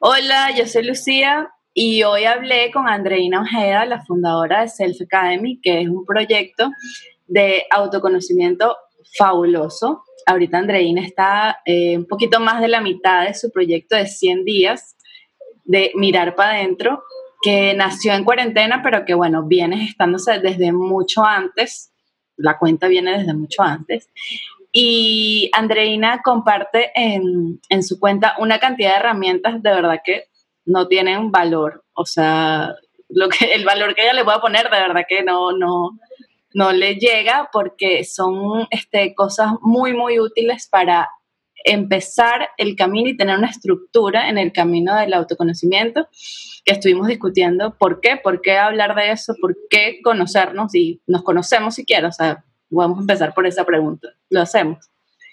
Hola, yo soy Lucía y hoy hablé con Andreina Ojeda, la fundadora de Self Academy, que es un proyecto de autoconocimiento fabuloso. Ahorita Andreina está eh, un poquito más de la mitad de su proyecto de 100 días de mirar para adentro, que nació en cuarentena, pero que bueno, viene gestándose desde mucho antes. La cuenta viene desde mucho antes. Y Andreina comparte en, en su cuenta una cantidad de herramientas de verdad que no tienen valor. O sea, lo que, el valor que ella le pueda poner, de verdad que no, no, no le llega porque son este, cosas muy, muy útiles para empezar el camino y tener una estructura en el camino del autoconocimiento que estuvimos discutiendo. ¿Por qué? ¿Por qué hablar de eso? ¿Por qué conocernos? Y nos conocemos siquiera, o sea, vamos a empezar por esa pregunta. ¿Lo hacemos?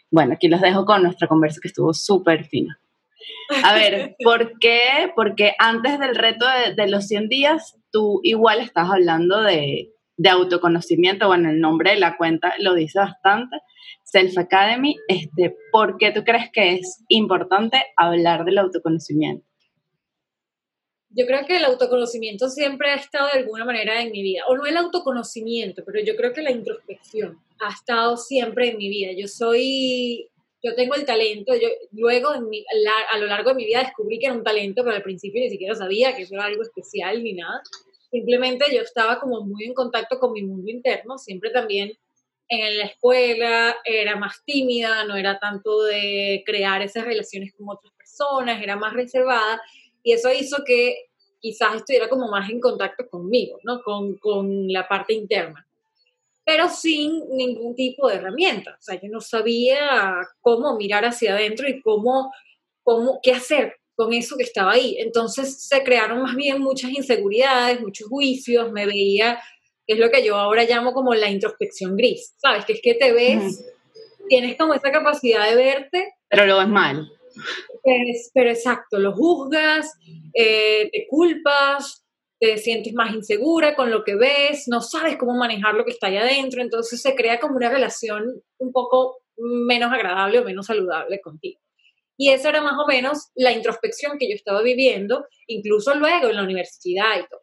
Bueno, aquí los dejo con nuestra conversa que estuvo súper fina. A ver, ¿por qué? Porque antes del reto de, los 100 días, tú igual estás hablando de, de, autoconocimiento. Bueno, el nombre de la cuenta lo dice bastante. Self Academy. Este, ¿Por qué tú crees que es importante hablar del autoconocimiento? Yo creo que el autoconocimiento siempre ha estado de alguna manera en mi vida, o no el autoconocimiento, pero yo creo que la introspección ha estado siempre en mi vida. Yo soy, yo tengo el talento, yo luego a lo largo de mi vida descubrí que era un talento, pero al principio ni siquiera sabía que eso era algo especial ni nada. Simplemente yo estaba como muy en contacto con mi mundo interno, siempre también en la escuela era más tímida, no era tanto de crear esas relaciones con otras personas, era más reservada y eso hizo que quizás estuviera como más en contacto conmigo, ¿no? Con, con la parte interna. Pero sin ningún tipo de herramienta. O sea, yo no sabía cómo mirar hacia adentro y cómo, cómo, qué hacer con eso que estaba ahí. Entonces se crearon más bien muchas inseguridades, muchos juicios, me veía, que es lo que yo ahora llamo como la introspección gris, ¿sabes? Que es que te ves, tienes como esa capacidad de verte. Pero lo ves mal pero exacto, lo juzgas, eh, te culpas, te sientes más insegura con lo que ves, no sabes cómo manejar lo que está ahí adentro, entonces se crea como una relación un poco menos agradable o menos saludable contigo. Y esa era más o menos la introspección que yo estaba viviendo, incluso luego en la universidad y todo.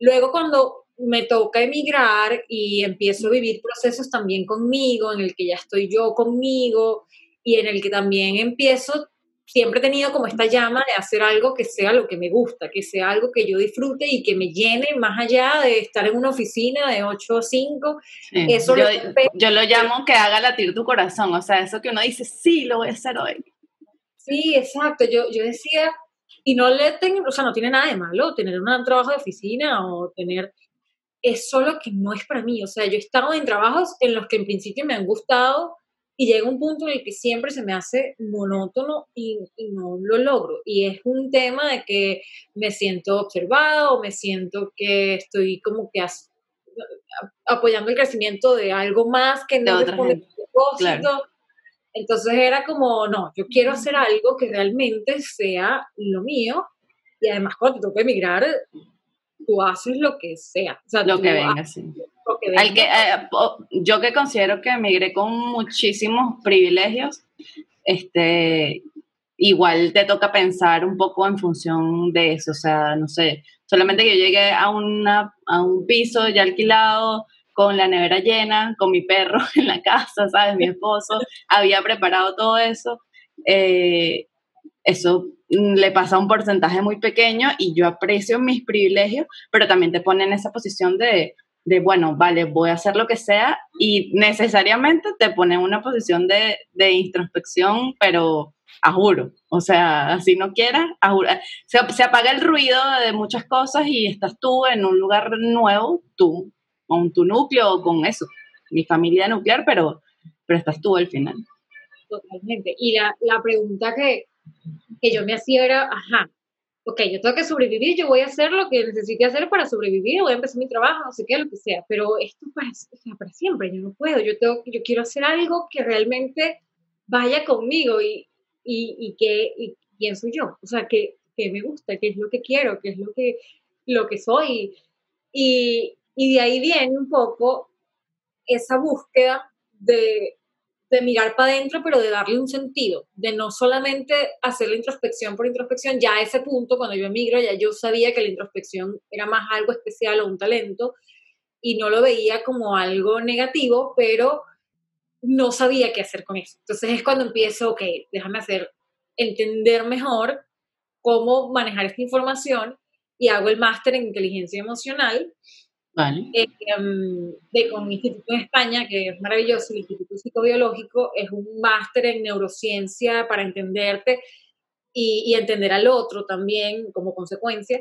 Luego cuando me toca emigrar y empiezo a vivir procesos también conmigo, en el que ya estoy yo conmigo, y en el que también empiezo, siempre he tenido como esta llama de hacer algo que sea lo que me gusta, que sea algo que yo disfrute y que me llene más allá de estar en una oficina de 8 a 5. Eso yo, lo, yo lo llamo que haga latir tu corazón, o sea, eso que uno dice, sí, lo voy a hacer hoy. Sí, exacto. Yo, yo decía, y no le tengo, o sea, no tiene nada de malo tener un trabajo de oficina o tener, es solo que no es para mí. O sea, yo he estado en trabajos en los que en principio me han gustado y llega un punto en el que siempre se me hace monótono y, no lo logro. Y es un tema de que me siento observado, o me siento que estoy como que apoyando el crecimiento de algo más que no responde a propósito. Entonces era como, no, yo quiero hacer algo que realmente sea lo mío. Y además cuando te toca emigrar, tú haces lo que sea. O sea lo que venga, sí que, eh, yo que considero que emigré con muchísimos privilegios, este, igual te toca pensar un poco en función de eso, o sea, no sé, solamente que yo llegué a, una, a un piso ya alquilado, con la nevera llena, con mi perro en la casa, ¿sabes? Mi esposo había preparado todo eso. Eh, eso le pasa a un porcentaje muy pequeño y yo aprecio mis privilegios, pero también te pone en esa posición de, de, bueno, vale, voy a hacer lo que sea y necesariamente te pone en una posición de, de introspección, pero a juro, o sea, así no quieras. Se, se, apaga el ruido de muchas cosas y estás tú en un lugar nuevo, tú, con tu núcleo, con eso, mi familia nuclear, pero, pero estás tú al final. Totalmente. Y la, la pregunta que, que yo me hacía era, ajá, ok, yo tengo que sobrevivir, yo voy a hacer lo que necesite hacer para sobrevivir, voy a empezar mi trabajo, no sé qué, lo que sea, pero esto para, para siempre, yo no puedo, yo, tengo, yo quiero hacer algo que realmente vaya conmigo y, y, y que, y quién soy yo, o sea, que, que, me gusta, qué es lo que quiero, qué es lo que, lo que soy. Y, y de ahí viene un poco esa búsqueda de, de mirar para adentro, pero de darle un sentido, de no solamente hacer la introspección por introspección, ya a ese punto, cuando yo emigro, ya yo sabía que la introspección era más algo especial o un talento, y no lo veía como algo negativo, pero no sabía qué hacer con eso. Entonces es cuando empiezo, ok, déjame hacer, entender mejor cómo manejar esta información y hago el máster en inteligencia emocional Vale. Eh, em, de, con mi instituto en España, que es maravilloso, el Instituto Psicobiológico, es un máster en neurociencia para entenderte y, y, entender al otro también como consecuencia.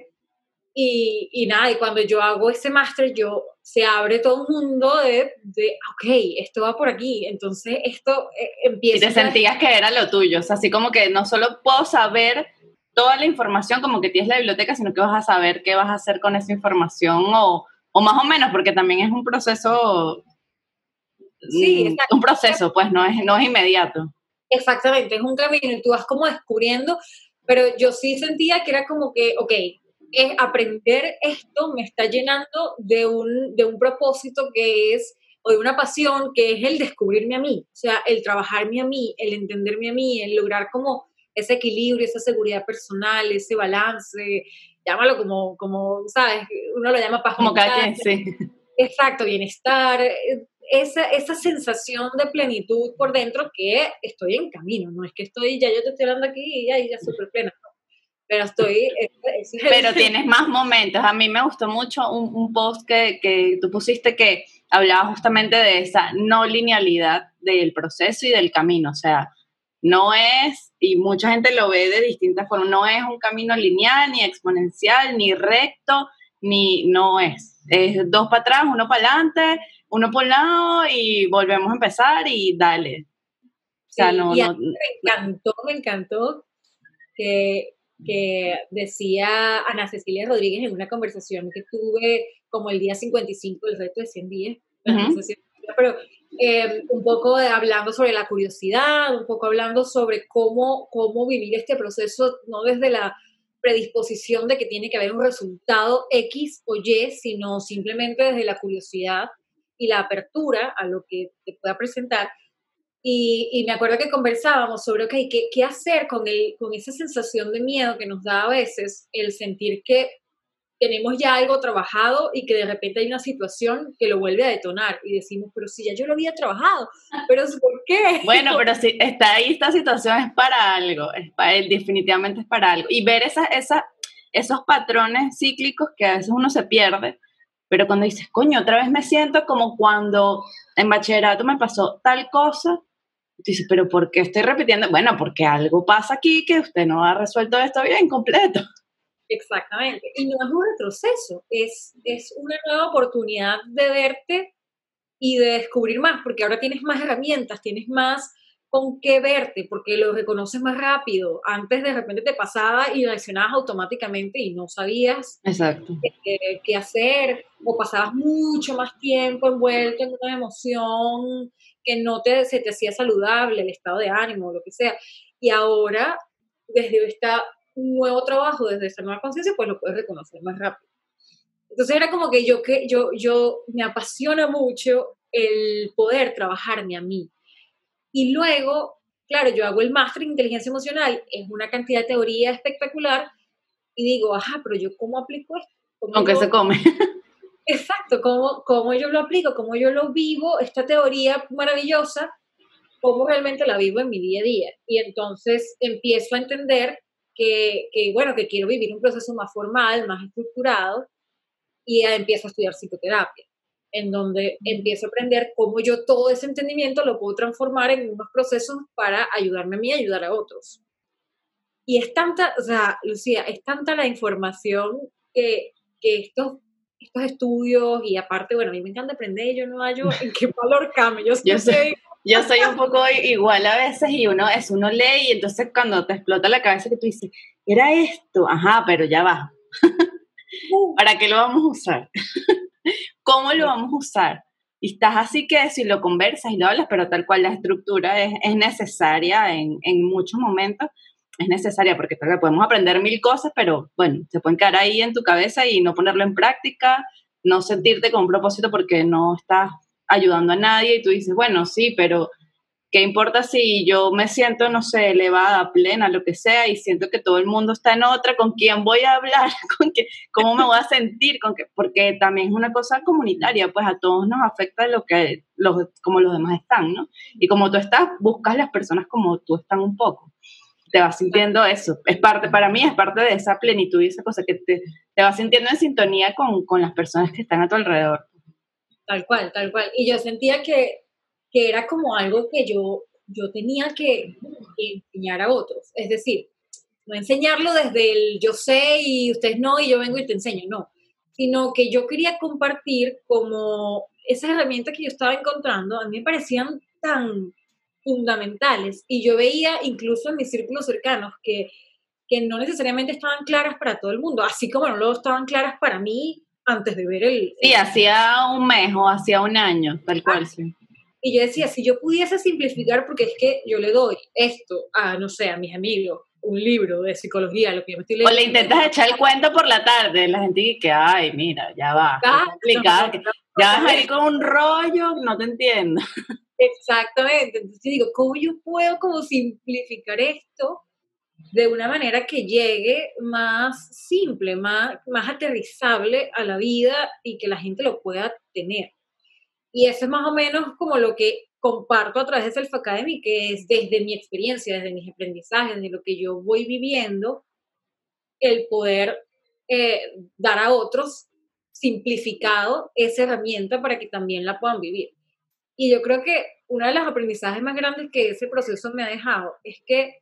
Y, y nada, y cuando yo hago ese máster, yo se abre todo un mundo de, de, ok, esto va por aquí, entonces esto eh, empieza... Y te sentías que era lo tuyo, o sea, así como que no solo puedo saber toda la información como que tienes la biblioteca, sino que vas a saber qué vas a hacer con esa información o o más o menos, porque también es un proceso, sí, mm, un proceso, pues no es, no es inmediato. Exactamente, es un camino y tú vas como descubriendo, pero yo sí sentía que era como que, ok, es aprender esto me está llenando de un, de un propósito que es, o de una pasión que es el descubrirme a mí, o sea, el trabajarme a mí, el entenderme a mí, el lograr como ese equilibrio, esa seguridad personal, ese balance, llámalo como, como ¿sabes? Uno lo llama paz Como calle, sí. Exacto, bienestar, esa, esa sensación de plenitud por dentro que estoy en camino, no es que estoy, ya yo te estoy hablando aquí y ya, ya súper plena, pero estoy... pero tienes más momentos, a mí me gustó mucho un, un post que, que tú pusiste que hablaba justamente de esa no linealidad del proceso y del camino, o sea, no es, y mucha gente lo ve de distintas formas, no es un camino lineal, ni exponencial, ni recto, ni no es. Es dos para atrás, uno para adelante, uno por un lado y volvemos a empezar y dale. O sea, no, no, me encantó, me encantó que, que decía Ana Cecilia Rodríguez en una conversación que tuve como el día 55 del reto de 100 días, pero eh, un poco hablando sobre la curiosidad, un poco hablando sobre cómo, cómo vivir este proceso, no desde la predisposición de que tiene que haber un resultado X o Y, sino simplemente desde la curiosidad y la apertura a lo que te pueda presentar. Y, y me acuerdo que conversábamos sobre, ok, ¿qué, qué hacer con esa sensación de miedo que nos da a veces el sentir que tenemos ya algo trabajado y que de repente hay una situación que lo vuelve a detonar y decimos, pero si ya yo lo había trabajado, pero ¿por qué? Bueno, pero si está ahí esta situación es para algo, es para, definitivamente es para algo. Y ver esa, esa, esos patrones cíclicos que a veces uno se pierde, pero cuando dices, coño, otra vez me siento como cuando en bachillerato me pasó tal cosa, dices, pero ¿por qué estoy repitiendo? Bueno, porque algo pasa aquí que usted no ha resuelto esto bien completo. Exactamente. Y no es un retroceso, es, es una nueva oportunidad de verte y de descubrir más, porque ahora tienes más herramientas, tienes más con qué verte, porque lo reconoces más rápido. Antes de repente te pasaba y reaccionabas automáticamente y no sabías Exacto. Qué, qué, hacer, o pasabas mucho más tiempo envuelto en una emoción que no te, se te hacía saludable, el estado de ánimo, lo que sea. Y ahora, desde esta un nuevo trabajo desde esa nueva conciencia, pues lo puedes reconocer más rápido. Entonces era como que yo, que yo, yo me apasiona mucho el poder trabajarme a mí. Y luego, claro, yo hago el máster en inteligencia emocional, es una cantidad de teoría espectacular, y digo, ajá, pero yo cómo aplico esto? Aunque se come. Exacto, ¿cómo, ¿cómo yo lo aplico? ¿Cómo yo lo vivo? Esta teoría maravillosa, ¿cómo realmente la vivo en mi día a día? Y entonces empiezo a entender que, que, bueno, que quiero vivir un proceso más formal, más estructurado, y empiezo a estudiar psicoterapia, en donde empiezo a aprender cómo yo todo ese entendimiento lo puedo transformar en unos procesos para ayudarme a mí y ayudar a otros. Y es tanta, o sea, Lucía, es tanta la información que, que estos, estos estudios, y aparte, bueno, a mí me encanta aprender, yo no hallo en qué valor cambio. Yo, yo sé yo soy un poco igual a veces y uno es uno lee y entonces cuando te explota la cabeza que tú dices, era esto, ajá, pero ya va. ¿Para qué lo vamos a usar? ¿Cómo lo vamos a usar? Y estás así que si lo conversas y lo hablas, pero tal cual la estructura es, es necesaria en, en, muchos momentos, es necesaria porque tal vez podemos aprender mil cosas, pero bueno, se pueden quedar ahí en tu cabeza y no ponerlo en práctica, no sentirte con un propósito porque no estás ayudando a nadie y tú dices, bueno, sí, pero ¿Qué importa si yo me siento, no sé, elevada, plena, lo que sea, y siento que todo el mundo está en otra? ¿Con quién voy a hablar? ¿Con qué, ¿Cómo me voy a sentir? ¿Con qué? Porque también es una cosa comunitaria, pues a todos nos afecta lo que, los, como los demás están, ¿no? Y como tú estás, buscas las personas como tú están un poco. Te vas sintiendo eso. Es parte, para mí, es parte de esa plenitud y esa cosa que te, te vas sintiendo en sintonía con, con las personas que están a tu alrededor. Tal cual, tal cual. Y yo sentía que que era como algo que yo, yo tenía que, enseñar a otros. Es decir, no enseñarlo desde el yo sé y ustedes no y yo vengo y te enseño, no, sino que yo quería compartir como esas herramientas que yo estaba encontrando, a mí me parecían tan fundamentales y yo veía incluso en mis círculos cercanos que, que no necesariamente estaban claras para todo el mundo, así como no estaban claras para mí antes de ver el... Sí, hacía un mes o hacía un año, tal cual, sí. Y yo decía, si yo pudiese simplificar, porque es que yo le doy esto a, no sé, a mis amigos, un libro de psicología, lo que yo me estoy leyendo. O le intentas echar el cuento por la tarde, la gente dice que, ay, mira, ya va, complicado, ya vas a ir con un rollo, no te entiendo. Exactamente, entonces digo, ¿cómo yo puedo como simplificar esto de una manera que llegue más simple, más, más aterrizable a la vida y que la gente lo pueda tener? Y eso es más o menos como lo que comparto a través de Self Academy, que es desde mi experiencia, desde mis aprendizajes, desde lo que yo voy viviendo, el poder eh, dar a otros simplificado esa herramienta para que también la puedan vivir. Y yo creo que uno de los aprendizajes más grandes que ese proceso me ha dejado es que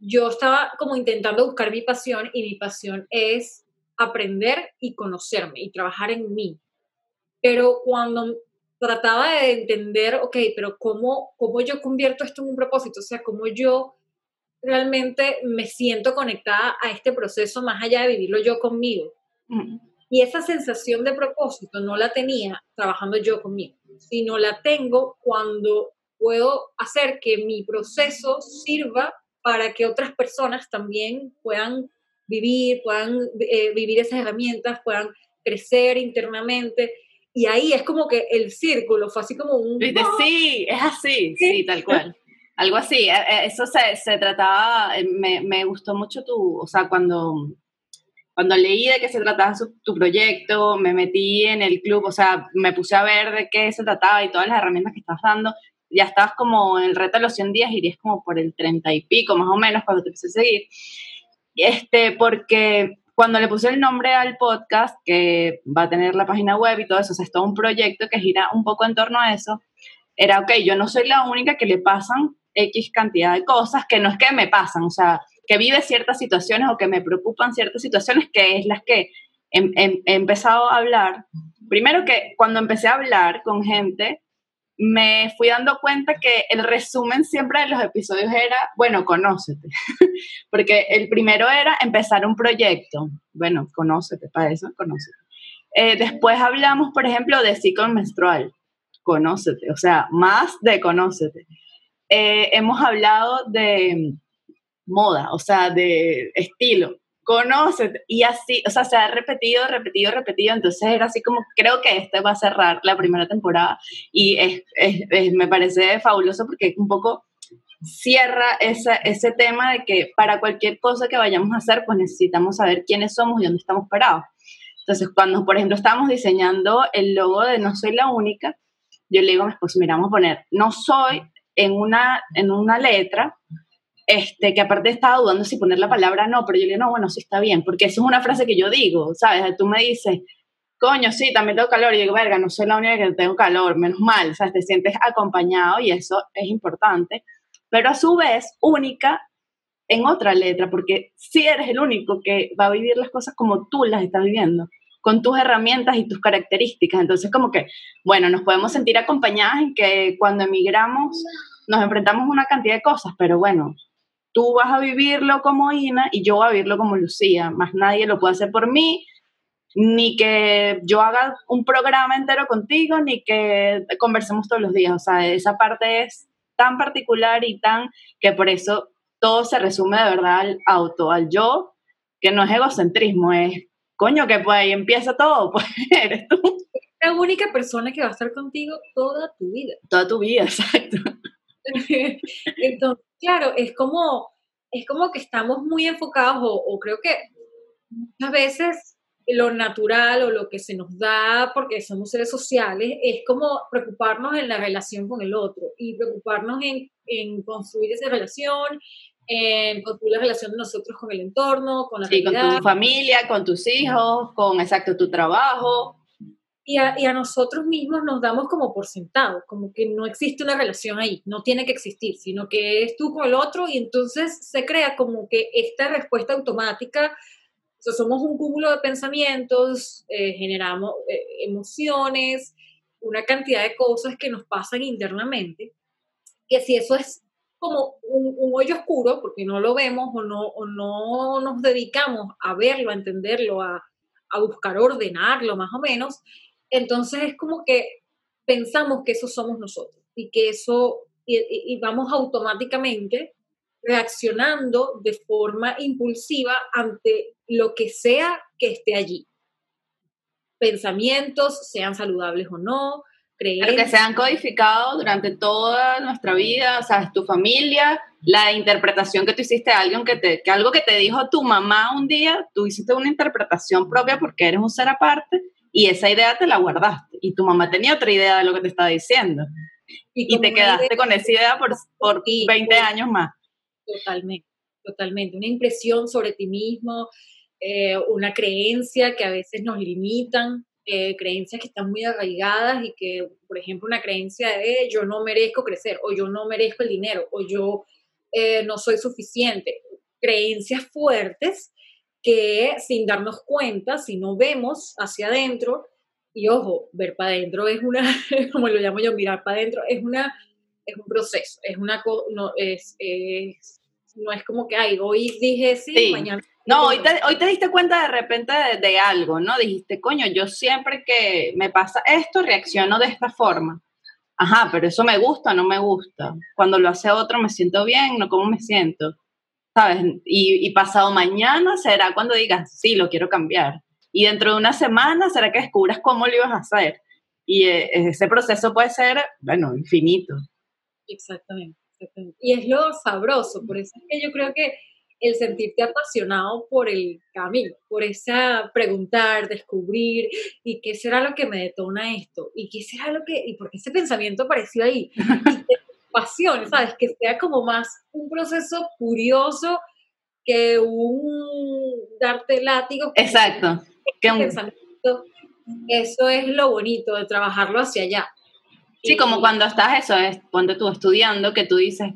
yo estaba como intentando buscar mi pasión y mi pasión es aprender y conocerme y trabajar en mí. Pero cuando trataba de entender, ok, pero ¿cómo, ¿cómo yo convierto esto en un propósito? O sea, ¿cómo yo realmente me siento conectada a este proceso más allá de vivirlo yo conmigo? Y esa sensación de propósito no la tenía trabajando yo conmigo, sino la tengo cuando puedo hacer que mi proceso sirva para que otras personas también puedan vivir, puedan eh, vivir esas herramientas, puedan crecer internamente. Y ahí es como que el círculo fue así como un... Sí, es así, sí, tal cual. Algo así, e, e, eso se, se trataba, eh, me, me, gustó mucho tu, o sea, cuando, cuando leí de qué se trataba tu proyecto, me metí en el club, o sea, me puse a ver de qué se trataba y todas las herramientas que estabas dando, ya estabas como en el reto de los 100 días, irías como por el 30 y pico, más o menos, cuando te empecé a seguir. Este, porque cuando le puse el nombre al podcast, que va a tener la página web y todo eso, o sea, es todo un proyecto que gira un poco en torno a eso, era, ok, yo no soy la única que le pasan X cantidad de cosas, que no es que me pasan, o sea, que vive ciertas situaciones o que me preocupan ciertas situaciones, que es las que he, he empezado a hablar. Primero que cuando empecé a hablar con gente, me fui dando cuenta que el resumen siempre de los episodios era, bueno, conócete. Porque el primero era empezar un proyecto. Bueno, conócete, para eso, conócete. Eh, después hablamos, por ejemplo, de ciclo menstrual. Conócete, o sea, más de conócete. Eh, hemos hablado de moda, o sea, de estilo conócete. Y así, o sea, se ha repetido, repetido, repetido. Entonces era así como, creo que este va a cerrar la primera temporada y es, es, me parece fabuloso porque un poco cierra esa, ese tema de que para cualquier cosa que vayamos a hacer, pues necesitamos saber quiénes somos y dónde estamos parados. Entonces, cuando, por ejemplo, estábamos diseñando el logo de No Soy la Única, yo le digo a mi esposo, mira, vamos a poner, no soy en una, en una letra, este, que aparte estaba dudando si poner la palabra no, pero yo le digo, no, bueno, sí está bien, porque eso es una frase que yo digo, ¿sabes? Tú me dices, coño, sí, también tengo calor, y yo digo, verga, no soy la única que tengo calor, menos mal, ¿sabes? Te sientes acompañado y eso es importante, pero a su vez única en otra letra, porque sí eres el único que va a vivir las cosas como tú las estás viviendo, con tus herramientas y tus características. Entonces, como que, bueno, nos podemos sentir acompañadas en que cuando emigramos nos enfrentamos a una cantidad de cosas, pero bueno, tú vas a vivirlo como Ina y yo voy a vivirlo como Lucía. Más nadie lo puede hacer por mí, ni que yo haga un programa entero contigo, ni que conversemos todos los días. O sea, esa parte es tan particular y tan que por eso todo se resume de verdad al auto, al yo, que no es egocentrismo, es coño, que pues ahí empieza todo, pues eres tú. La única persona que va a estar contigo toda tu vida. Toda tu vida, exacto. Entonces, claro, es como, es como que estamos muy enfocados o, creo que muchas veces lo natural o lo que se nos da porque somos seres sociales es como preocuparnos en la relación con el otro y preocuparnos en, en construir esa relación, en construir la relación de nosotros con el entorno, con la sí, con tu familia, con tus hijos, con exacto tu trabajo. Y a, y a, nosotros mismos nos damos como por sentado, como que no existe una relación ahí, no tiene que existir, sino que es tú con el otro y entonces se crea como que esta respuesta automática, o sea, somos un cúmulo de pensamientos, eh, generamos eh, emociones, una cantidad de cosas que nos pasan internamente, que si eso es como un, hoyo oscuro, porque no lo vemos o no, o no nos dedicamos a verlo, a entenderlo, a, a buscar ordenarlo más o menos, entonces es como que pensamos que eso somos nosotros y que eso, y, vamos automáticamente reaccionando de forma impulsiva ante lo que sea que esté allí. Pensamientos, sean saludables o no, Creencias. que se han codificado durante toda nuestra vida, o sea, tu familia, la interpretación que tú hiciste a alguien que, te, que algo que te dijo tu mamá un día, tú hiciste una interpretación propia porque eres un ser aparte y esa idea te la guardaste y tu mamá tenía otra idea de lo que te estaba diciendo y, te quedaste con esa idea por, por 20 años más. Totalmente, totalmente. Una impresión sobre ti mismo, eh, una creencia que a veces nos limitan, eh, creencias que están muy arraigadas y que, por ejemplo, una creencia de yo no merezco crecer o yo no merezco el dinero o yo eh, no soy suficiente. Creencias fuertes que sin darnos cuenta, si no vemos hacia adentro, y ojo, ver para adentro es una, como lo llamo yo, mirar para adentro, es una es un proceso, es una no es, es no es como que ay, hoy dije sí, mañana no, hoy te, hoy te diste cuenta de repente de, algo, ¿no? Dijiste, coño, yo siempre que me pasa esto reacciono de esta forma. Ajá, pero eso me gusta o no me gusta. Cuando lo hace otro me siento bien, no cómo me siento. ¿Sabes? Y, y pasado mañana será cuando digas, sí, lo quiero cambiar. Y dentro de una semana será que descubras cómo lo ibas a hacer. Y eh, ese proceso puede ser, bueno, infinito. Exactamente, exactamente. Y es lo sabroso, por eso es que yo creo que el sentirte apasionado por el camino, por esa preguntar, descubrir, y qué será lo que me detona esto, y qué será lo que, y por qué ese pensamiento apareció ahí, pasión, ¿sabes? Que sea como más un proceso curioso que un darte látigo. Exacto. Que un... Eso es lo bonito de trabajarlo hacia allá. Sí, como cuando estás eso, es, cuando tú estudiando, que tú dices,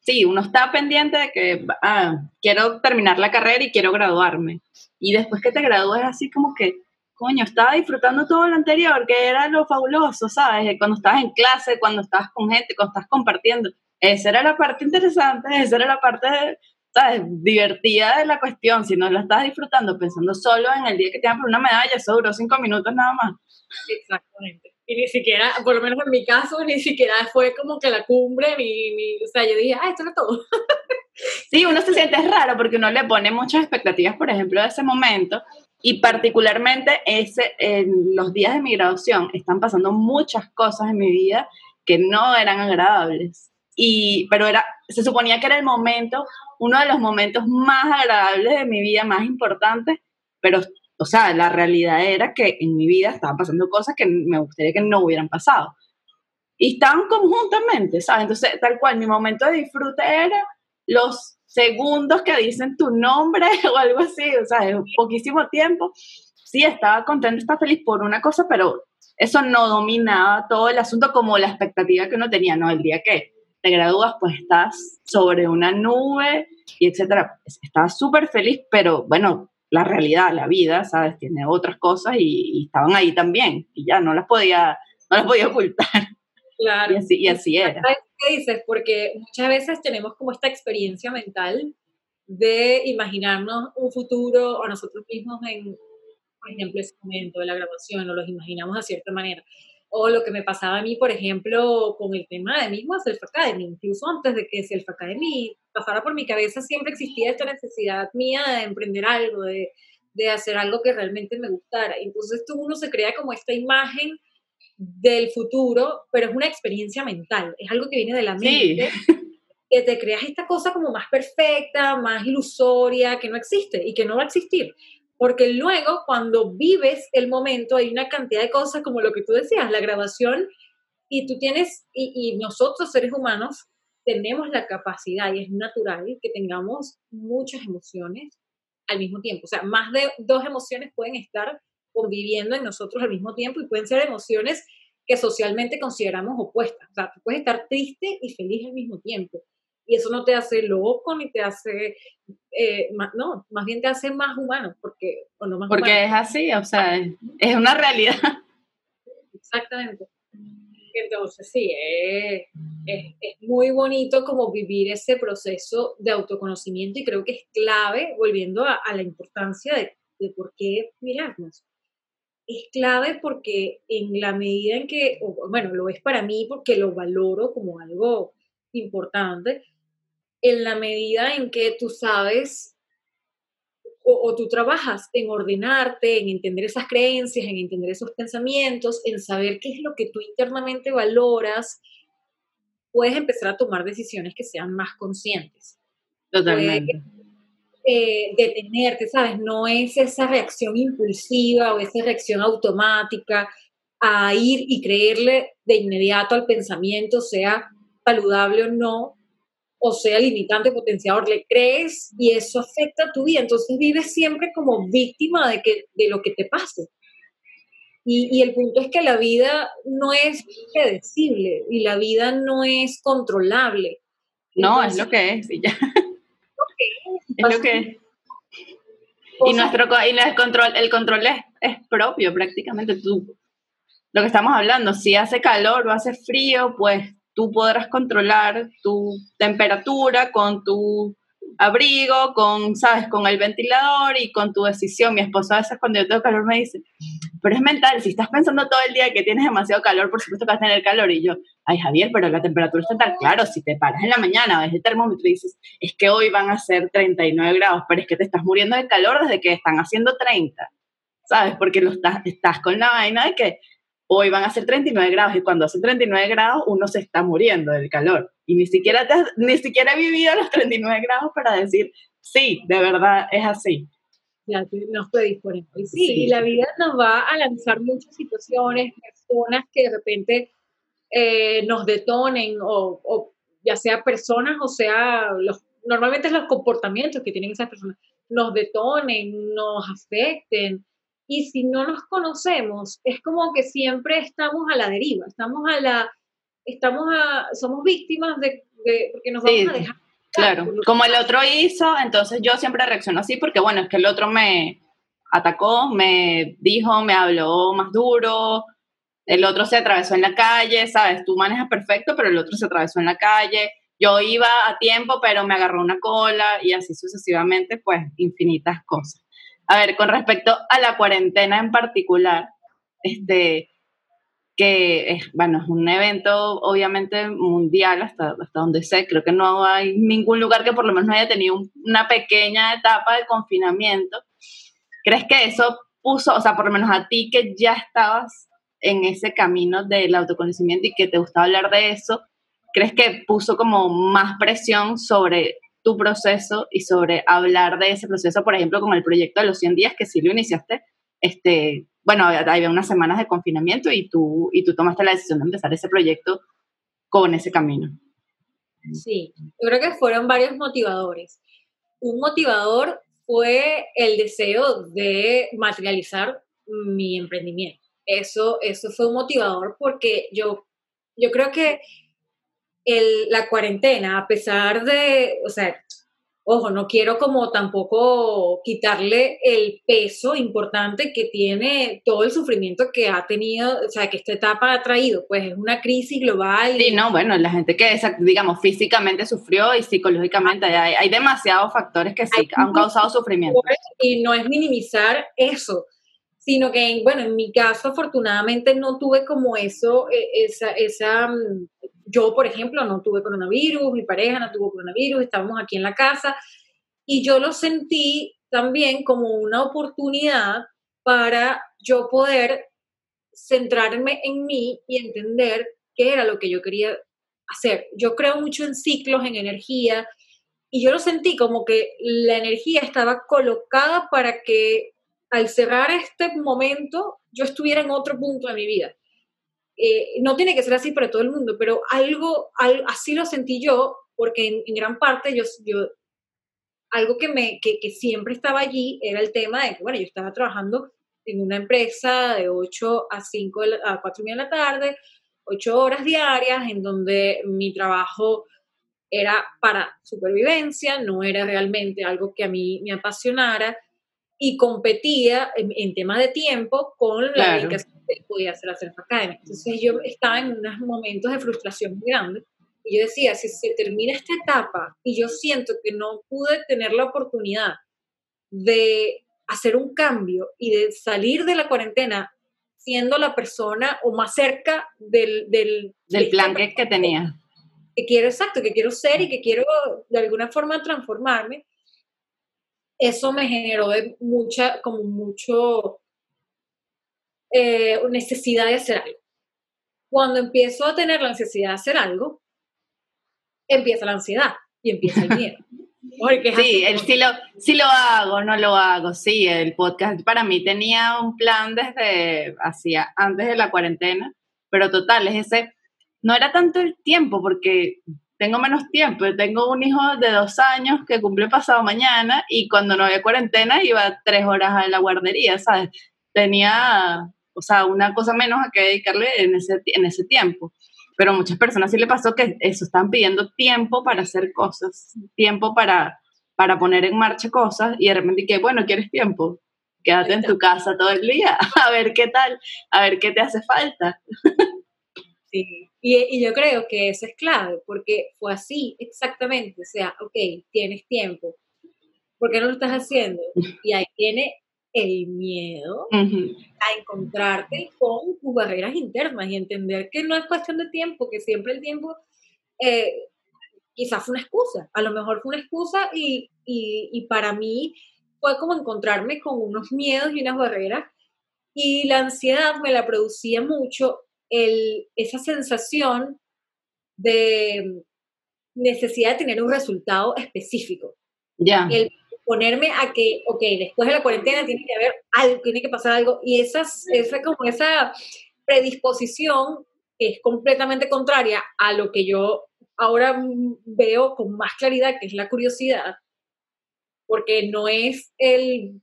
sí, uno está pendiente de que ah, quiero terminar la carrera y quiero graduarme. Y después que te gradúes, así como que, coño, estaba disfrutando todo lo anterior, que era lo fabuloso, ¿sabes? Cuando estabas en clase, cuando estabas con gente, cuando estás compartiendo. Esa era la parte interesante, esa era la parte, ¿sabes? Divertida de la cuestión. Si no la estás disfrutando pensando solo en el día que te dan por una medalla, eso duró cinco minutos nada más. Exactamente y ni siquiera, por lo menos en mi caso, ni siquiera fue como que la cumbre, ni, o sea, yo dije, ah, esto es todo. Sí, uno se siente raro porque uno le pone muchas expectativas, por ejemplo, de ese momento, y particularmente ese, en los días de mi graduación están pasando muchas cosas en mi vida que no eran agradables. Y, pero era, se suponía que era el momento, uno de los momentos más agradables de mi vida, más importantes, pero o sea, la realidad era que en mi vida estaban pasando cosas que me gustaría que no hubieran pasado. Y estaban conjuntamente, ¿sabes? Entonces, tal cual, mi momento de disfrute era los segundos que dicen tu nombre o algo así, o sea, en poquísimo tiempo. Sí, estaba contenta, estaba feliz por una cosa, pero eso no dominaba todo el asunto como la expectativa que uno tenía, ¿no? El día que te gradúas, pues estás sobre una nube y etcétera. Estaba súper feliz, pero bueno, la realidad, la vida, ¿sabes? Tiene otras cosas y, estaban ahí también y ya no las podía, no las podía ocultar. Claro. Y así, y así era. ¿Qué dices? Porque muchas veces tenemos como esta experiencia mental de imaginarnos un futuro a nosotros mismos en, por ejemplo, ese momento de la grabación, o los imaginamos de cierta manera. O lo que me pasaba a mí, por ejemplo, con el tema de mismo Self Academy, incluso antes de que Self Academy pasara por mi cabeza, siempre existía esta necesidad mía de emprender algo, de, de hacer algo que realmente me gustara. Entonces tú uno se crea como esta imagen del futuro, pero es una experiencia mental, es algo que viene de la mente. Que te creas esta cosa como más perfecta, más ilusoria, que no existe y que no va a existir. Porque luego, cuando vives el momento, hay una cantidad de cosas como lo que tú decías, la grabación, y tú tienes, y, y nosotros seres humanos tenemos la capacidad, y es natural, que tengamos muchas emociones al mismo tiempo. O sea, más de dos emociones pueden estar conviviendo en nosotros al mismo tiempo y pueden ser emociones que socialmente consideramos opuestas. O sea, tú puedes estar triste y feliz al mismo tiempo. Y eso no te hace loco ni te hace, eh, más, no, más bien te hace más humano, porque, porque es así, o sea, es una realidad. Exactamente. Entonces, sí, es, es, muy bonito como vivir ese proceso de autoconocimiento y creo que es clave, volviendo a, a la importancia de, de, por qué mirarnos es clave porque en la medida en que, bueno, lo es para mí porque lo valoro como algo importante, en la medida en que tú sabes o, tú trabajas en ordenarte, en entender esas creencias, en entender esos pensamientos, en saber qué es lo que tú internamente valoras, puedes empezar a tomar decisiones que sean más conscientes. Totalmente. Eh, detenerte, ¿sabes? No es esa reacción impulsiva o esa reacción automática a ir y creerle de inmediato al pensamiento, sea saludable o no, o sea limitante, potenciador, le crees y eso afecta a tu vida. Entonces vives siempre como víctima de, que, de lo que te pase. Y, y, el punto es que la vida no es predecible y la vida no es controlable. No, es lo que es y ya. Es lo que Y nuestro y el control, el control es, es, propio prácticamente tú. Lo que estamos hablando, si hace calor o hace frío, pues tú podrás controlar tu temperatura con tu abrigo, con, sabes, con el ventilador y con tu decisión. Mi esposo a veces cuando yo tengo calor me dice, pero es mental, si estás pensando todo el día que tienes demasiado calor, por supuesto que vas a tener calor. Y yo, ay Javier, pero la temperatura está tan claro, si te paras en la mañana, ves el termómetro y dices, es que hoy van a ser 39 grados, pero es que te estás muriendo de calor desde que están haciendo 30, ¿sabes? Porque lo estás, estás con la vaina de que hoy van a ser 39 grados y cuando hace 39 grados uno se está muriendo del calor y ni siquiera, ni siquiera he vivido los 39 grados para decir, sí, de verdad es así. Ya, nos predisponemos. Y sí, sí, y la vida nos va a lanzar muchas situaciones, personas que de repente eh, nos detonen, o, o, ya sea personas o sea, los, normalmente es los comportamientos que tienen esas personas, nos detonen, nos afecten, y si no nos conocemos, es como que siempre estamos a la deriva, estamos a la, estamos a, somos víctimas de, de porque nos vamos a dejar. Claro, como el otro hizo, entonces yo siempre reacciono así porque bueno, es que el otro me atacó, me dijo, me habló más duro, el otro se atravesó en la calle, sabes, tú manejas perfecto, pero el otro se atravesó en la calle, yo iba a tiempo, pero me agarró una cola y así sucesivamente, pues infinitas cosas. A ver, con respecto a la cuarentena en particular, este, que es, bueno, es un evento obviamente mundial hasta, hasta donde sé, creo que no hay ningún lugar que por lo menos no haya tenido una pequeña etapa de confinamiento. ¿Crees que eso puso, o sea, por lo menos a ti que ya estabas en ese camino del autoconocimiento y que te gustaba hablar de eso, ¿crees que puso como más presión sobre tu proceso y sobre hablar de ese proceso, por ejemplo, con el proyecto de los 100 días que sí lo iniciaste, este, bueno, había unas semanas de confinamiento y tú, y tú tomaste la decisión de empezar ese proyecto con ese camino. Sí, yo creo que fueron varios motivadores. Un motivador fue el deseo de materializar mi emprendimiento. Eso, eso fue un motivador porque yo, yo creo que la cuarentena, a pesar de, o sea, ojo, no quiero como tampoco quitarle el peso importante que tiene todo el sufrimiento que ha tenido, o sea, que esta etapa ha traído, pues es una crisis global. Sí, no, bueno, la gente que, digamos, físicamente sufrió y psicológicamente, hay, hay demasiados factores que sí han causado sufrimiento. Y no es minimizar eso, sino que, bueno, en mi caso, afortunadamente no tuve como eso, e, esa, esa mm, yo, por ejemplo, no tuve coronavirus, mi pareja no tuvo coronavirus, estábamos aquí en la casa y yo lo sentí también como una oportunidad para yo poder centrarme en mí y entender qué era lo que yo quería hacer. Yo creo mucho en ciclos, en energía, y yo lo sentí como que la energía estaba colocada para que al cerrar este momento yo estuviera en otro punto de mi vida. Eh, no tiene que ser así para todo el mundo, pero algo, así lo sentí yo, porque en, gran parte yo, yo algo que, me, que, que, siempre estaba allí era el tema de que, bueno, yo estaba trabajando en una empresa de 8 a 5 a 4 de la tarde, 8 horas diarias, en donde mi trabajo era para supervivencia, no era realmente algo que a mí me apasionara y competía en, en tema de tiempo con la dedicación que podía hacer la Self Academy. Entonces yo estaba en unos momentos de frustración muy grandes y yo decía, si se termina esta etapa y yo siento que no pude tener la oportunidad de hacer un cambio y de salir de la cuarentena siendo la persona o más cerca del, del, del plan que, que tenía. Que quiero, exacto, que quiero ser y que quiero de alguna forma transformarme. Eso me generó de mucha, como mucho eh, necesidad de hacer algo. Cuando empiezo a tener la necesidad de hacer algo, empieza la ansiedad y empieza el miedo. sí, el sí lo, sí lo hago, no lo hago, sí, el podcast para mí tenía un plan desde hacía antes de la cuarentena, pero total, es ese, no era tanto el tiempo porque tengo menos tiempo, tengo un hijo de dos años que cumple pasado mañana y cuando no había cuarentena iba tres horas a la guardería, ¿sabes? Tenía, o sea, una cosa menos a que dedicarle en ese, en ese tiempo pero a muchas personas sí le pasó que eso, están pidiendo tiempo para hacer cosas, tiempo para, para poner en marcha cosas y de repente que, bueno, ¿quieres tiempo? Quédate en tu casa todo el día, a ver qué tal, a ver qué te hace falta. Sí, y, y yo creo que eso es clave, porque fue así exactamente, o sea, ok, tienes tiempo, ¿por qué no lo estás haciendo? Y ahí tiene el miedo a encontrarte con tus barreras internas y entender que no es cuestión de tiempo, que siempre el tiempo eh, quizás fue una excusa, a lo mejor fue una excusa y, y, para mí fue como encontrarme con unos miedos y unas barreras y la ansiedad me la producía mucho el, esa sensación de necesidad de tener un resultado específico. Ya ponerme a que, ok, después de la cuarentena tiene que haber algo, tiene que pasar algo, y esas, esa, como esa predisposición es completamente contraria a lo que yo ahora veo con más claridad, que es la curiosidad, porque no es el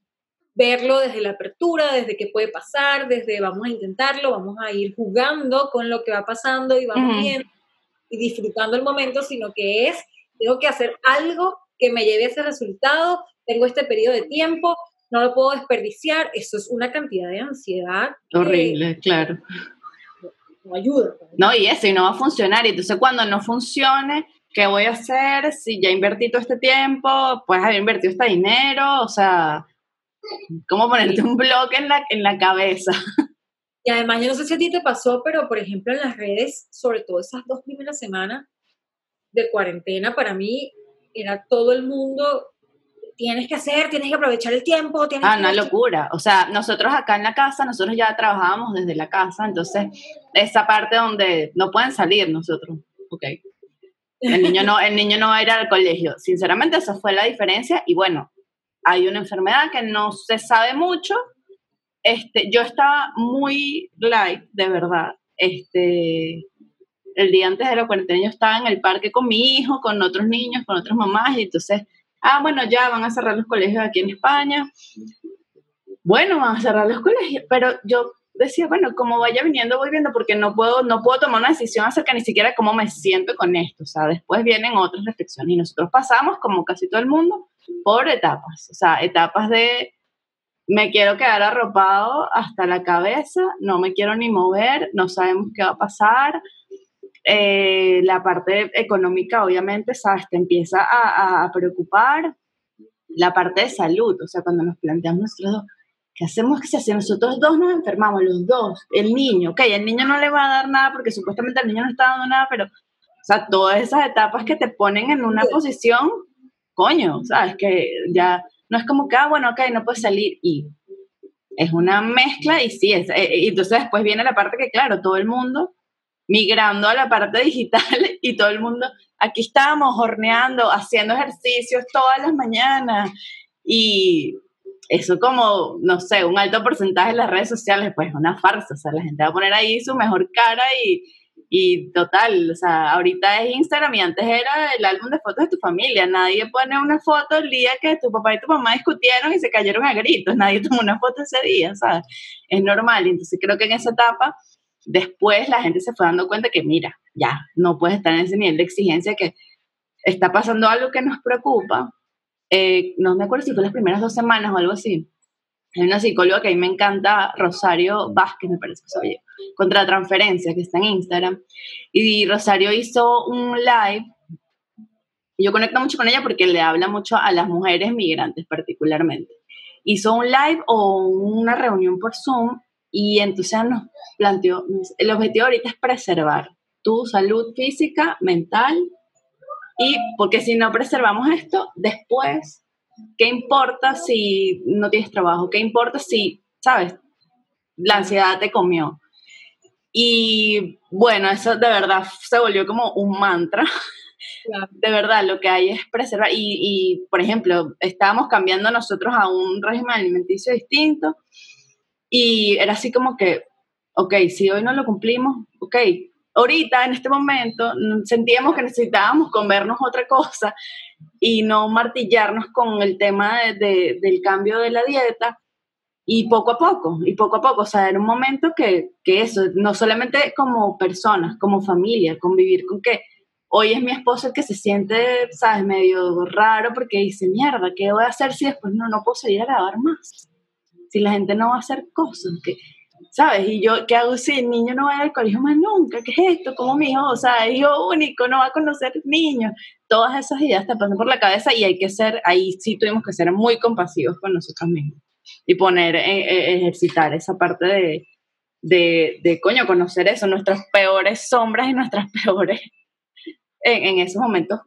verlo desde la apertura, desde qué puede pasar, desde vamos a intentarlo, vamos a ir jugando con lo que va pasando y vamos viendo y disfrutando el momento, sino que es, tengo que hacer algo que me lleve a ese resultado tengo este periodo de tiempo, no lo puedo desperdiciar, eso es una cantidad de ansiedad. Horrible, claro. No, ayuda. No, y eso, y no va a funcionar. Y entonces cuando no funcione, ¿qué voy a hacer? Si ya invertí todo este tiempo, pues haber invertido este dinero, o sea, ¿cómo ponerte un bloque en la, en la cabeza? Y además, yo no sé si a ti te pasó, pero por ejemplo en las redes, sobre todo esas dos primeras semanas de cuarentena, para mí era todo el mundo tienes que hacer, tienes que aprovechar el tiempo. Tienes ah, una locura. O sea, nosotros acá en la casa, nosotros ya trabajábamos desde la casa, entonces esa parte donde no pueden salir nosotros, ok. El niño no, el niño no va a ir al colegio. Sinceramente, esa fue la diferencia. Y bueno, hay una enfermedad que no se sabe mucho. Este, yo estaba muy light, de verdad. Este, el día antes de la cuarentena yo estaba en el parque con mi hijo, con otros niños, con otras mamás, y entonces ah, bueno, ya van a cerrar los colegios aquí en España. Bueno, van a cerrar los colegios, pero yo decía, bueno, como vaya viniendo, voy viendo, porque no puedo, no puedo tomar una decisión acerca ni siquiera cómo me siento con esto. O sea, después vienen otras reflexiones y nosotros pasamos, como casi todo el mundo, por etapas. O sea, etapas de me quiero quedar arropado hasta la cabeza, no me quiero ni mover, no sabemos qué va a pasar, eh, la parte económica obviamente, ¿sabes? Te empieza a, preocupar la parte de salud, o sea, cuando nos planteamos nosotros dos, ¿qué hacemos que si nosotros dos nos enfermamos, los dos, el niño, ok, el niño no le va a dar nada porque supuestamente el niño no está dando nada, pero, o sea, todas esas etapas que te ponen en una posición, coño, ¿sabes? Que ya no es como que, ah, bueno, ok, no puedes salir y es una mezcla y sí, es, eh, y entonces después viene la parte que, claro, todo el mundo migrando a la parte digital y todo el mundo, aquí estamos horneando, haciendo ejercicios todas las mañanas y eso como, no sé, un alto porcentaje en las redes sociales, pues es una farsa, o sea, la gente va a poner ahí su mejor cara y, y total, o sea, ahorita es Instagram y antes era el álbum de fotos de tu familia. Nadie pone una foto el día que tu papá y tu mamá discutieron y se cayeron a gritos. Nadie tomó una foto ese día, ¿sabes? Es normal. Entonces creo que en esa etapa, después la gente se fue dando cuenta que, mira, ya, no puedes estar en ese nivel de exigencia que está pasando algo que nos preocupa. Eh, no me acuerdo si fue las primeras dos semanas o algo así. Hay una psicóloga que a mí me encanta, Rosario Vázquez, me parece que soy yo contra transferencia, que está en Instagram. Y Rosario hizo un live. Yo conecto mucho con ella porque le habla mucho a las mujeres migrantes particularmente. Hizo un live o una reunión por Zoom y entonces nos planteó, el objetivo ahorita es preservar tu salud física, mental, y porque si no preservamos esto, después, ¿qué importa si no tienes trabajo? ¿Qué importa si, sabes, la ansiedad te comió? Y bueno, eso de verdad se volvió como un mantra. De verdad, lo que hay es preservar. Y, y, por ejemplo, estábamos cambiando nosotros a un régimen alimenticio distinto y era así como que, ok, si hoy no lo cumplimos, ok, ahorita, en este momento, sentíamos que necesitábamos comernos otra cosa y no martillarnos con el tema de, del cambio de la dieta, y poco a poco, y poco a poco, o sea, era un momento que, que eso, no solamente como personas, como familia, convivir con que hoy es mi esposo el que se siente, sabes, medio raro porque dice, mierda, ¿qué voy a hacer si después no, no puedo salir a grabar más? Si la gente no va a hacer cosas, que, ¿sabes? Y yo, ¿qué hago si el niño no va al colegio más nunca? ¿Qué es esto? Como mi hijo, o sea, es hijo único, no va a conocer niños. Todas esas ideas te pasan por la cabeza y hay que ser, ahí sí tuvimos que ser muy compasivos con nosotros mismos y poner, eh, eh, ejercitar esa parte de, de, de, coño, conocer eso, nuestras peores sombras y nuestras peores en, en esos momentos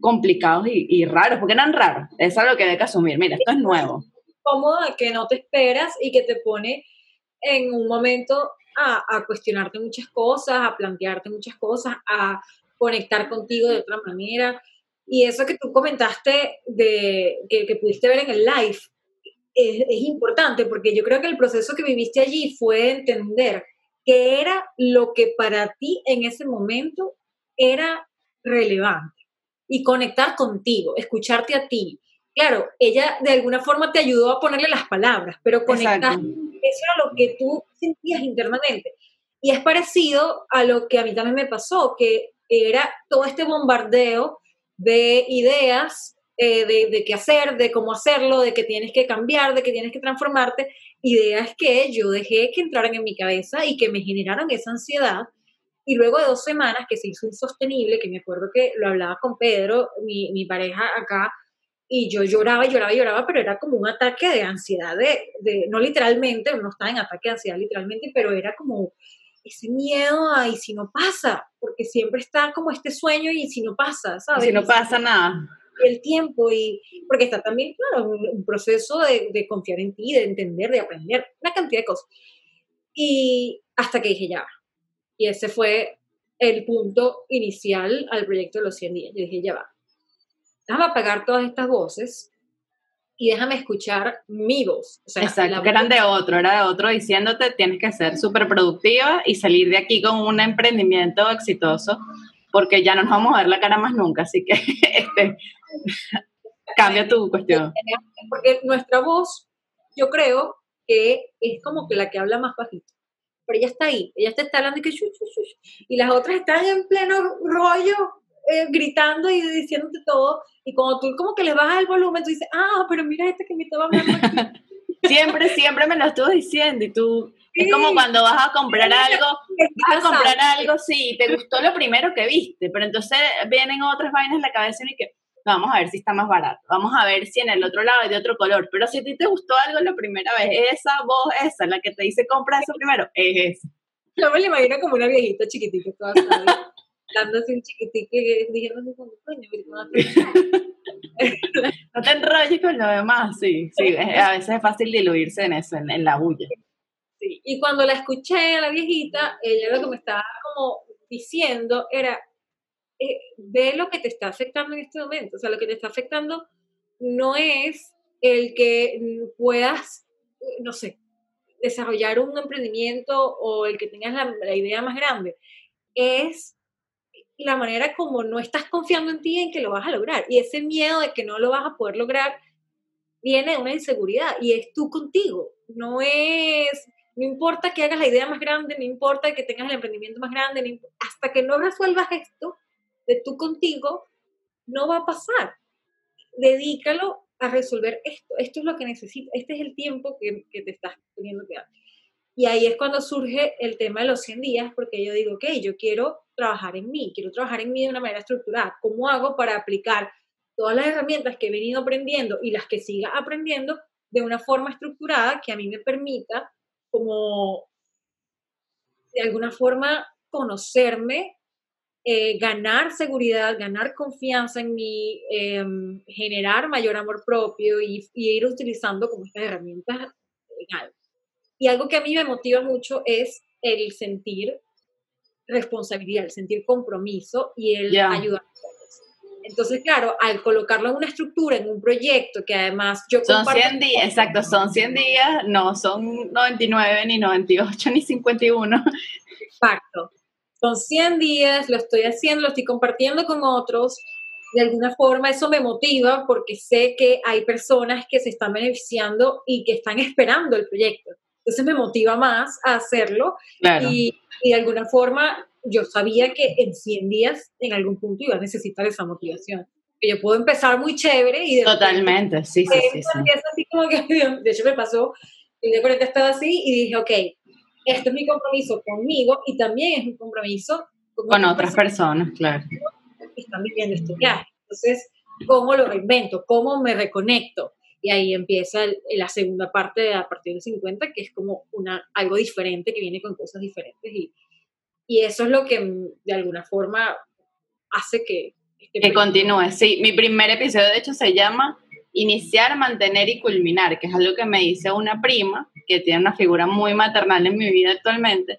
complicados y, y, raros, porque eran raros, eso es lo que hay que asumir, mira, esto es nuevo. Cómoda, que no te esperas y que te pone en un momento a, a, cuestionarte muchas cosas, a plantearte muchas cosas, a conectar contigo de otra manera. Y eso que tú comentaste de que, que pudiste ver en el live, es, importante porque yo creo que el proceso que viviste allí fue entender qué era lo que para ti en ese momento era relevante y conectar contigo, escucharte a ti. Claro, ella de alguna forma te ayudó a ponerle las palabras, pero conectar, eso era lo que tú sentías internamente. Y es parecido a lo que a mí también me pasó, que era todo este bombardeo de ideas eh, de, qué hacer, de cómo hacerlo, de que tienes que cambiar, de que tienes que transformarte. Ideas que yo dejé que entraran en mi cabeza y que me generaron esa ansiedad. Y luego de dos semanas que se hizo insostenible, que me acuerdo que lo hablaba con Pedro, mi, mi pareja acá, y yo lloraba, lloraba, lloraba, pero era como un ataque de ansiedad, de, de, no literalmente, no estaba en ataque de ansiedad literalmente, pero era como ese miedo a y si no pasa, porque siempre está como este sueño y si no pasa, ¿sabes? Si no pasa nada el tiempo y porque está también, claro, un, proceso de, de, confiar en ti, de entender, de aprender, una cantidad de cosas. Y hasta que dije ya, y ese fue el punto inicial al proyecto de los 100 días. Yo dije, ya va, déjame apagar todas estas voces y déjame escuchar mi voz. O sea, Exacto, que eran de otro, era de otro diciéndote tienes que ser súper productiva y salir de aquí con un emprendimiento exitoso porque ya no nos vamos a ver la cara más nunca, así que este, cambia tu cuestión. Porque nuestra voz, yo creo que es como que la que habla más bajito. Pero ella está ahí, ella te está hablando y que y las otras están en pleno rollo, eh, gritando y diciéndote todo. Y cuando tú como que le bajas el volumen, tú dices, ah, pero mira este que me estaba hablando. siempre, siempre me lo estuvo diciendo y tú es como cuando vas a comprar algo, vas a comprar algo, sí, te gustó lo primero que viste, pero entonces vienen otras vainas en la cabeza y que vamos a ver si está más barato, vamos a ver si en el otro lado hay de otro color, pero si a ti te gustó algo la primera vez, esa voz, esa, la que te dice compra eso primero, es esa. Yo me lo imagino como una viejita chiquitita toda dando así un chiquitito y diciendo, coño, No te enrolles con lo demás, sí, sí, a veces es fácil diluirse en eso, en, la bulla. Sí, y cuando la escuché a la viejita, ella lo que me estaba como diciendo era, eh, ve lo que te está afectando en este momento, o sea, lo que te está afectando no es el que puedas, no sé, desarrollar un emprendimiento o el que tengas la, idea más grande, es la manera como no estás confiando en ti en que lo vas a lograr. Y ese miedo de que no lo vas a poder lograr viene de una inseguridad y es tú contigo. No es, no importa que hagas la idea más grande, no importa que tengas el emprendimiento más grande, hasta que no resuelvas esto de tú contigo, no va a pasar. Dedícalo a resolver esto. Esto es lo que necesitas. Este es el tiempo que, te estás teniendo que dar. Y ahí es cuando surge el tema de los 100 días, porque yo digo, ok, yo quiero trabajar en mí, quiero trabajar en mí de una manera estructurada. ¿Cómo hago para aplicar todas las herramientas que he venido aprendiendo y las que siga aprendiendo de una forma estructurada que a mí me permita como de alguna forma conocerme eh, ganar seguridad, ganar confianza en mí, em, generar mayor amor propio y, ir utilizando como estas herramientas en algo. Y algo que a mí me motiva mucho es el sentir responsabilidad, el sentir compromiso y el ayudar. Entonces, claro, al colocarlo en una estructura, en un proyecto que además yo Son 100 días, exacto, son 100 días, no son 99, ni 98, ni 51. Exacto son 100 días, lo estoy haciendo, lo estoy compartiendo con otros. De alguna forma eso me motiva porque sé que hay personas que se están beneficiando y que están esperando el proyecto. Entonces me motiva más a hacerlo y, de alguna forma yo sabía que en 100 días en algún punto iba a necesitar esa motivación. Que yo puedo empezar muy chévere y de Totalmente, sí, sí, sí, Así como que, de hecho me pasó, el día 40 estaba así y dije, ok, esto es mi compromiso conmigo y también es mi compromiso con, otras personas, claro. Que están viviendo este viaje. Entonces, ¿cómo lo reinvento? ¿Cómo me reconecto? Y ahí empieza la segunda parte a partir del 50, que es como una, algo diferente, que viene con cosas diferentes. Y, y eso es lo que mm, de alguna forma hace que... Este que continúe, sí. Mi primer episodio, de hecho, se llama Iniciar, Mantener y Culminar, que es algo que me dice una prima que tiene una figura muy maternal en mi vida actualmente.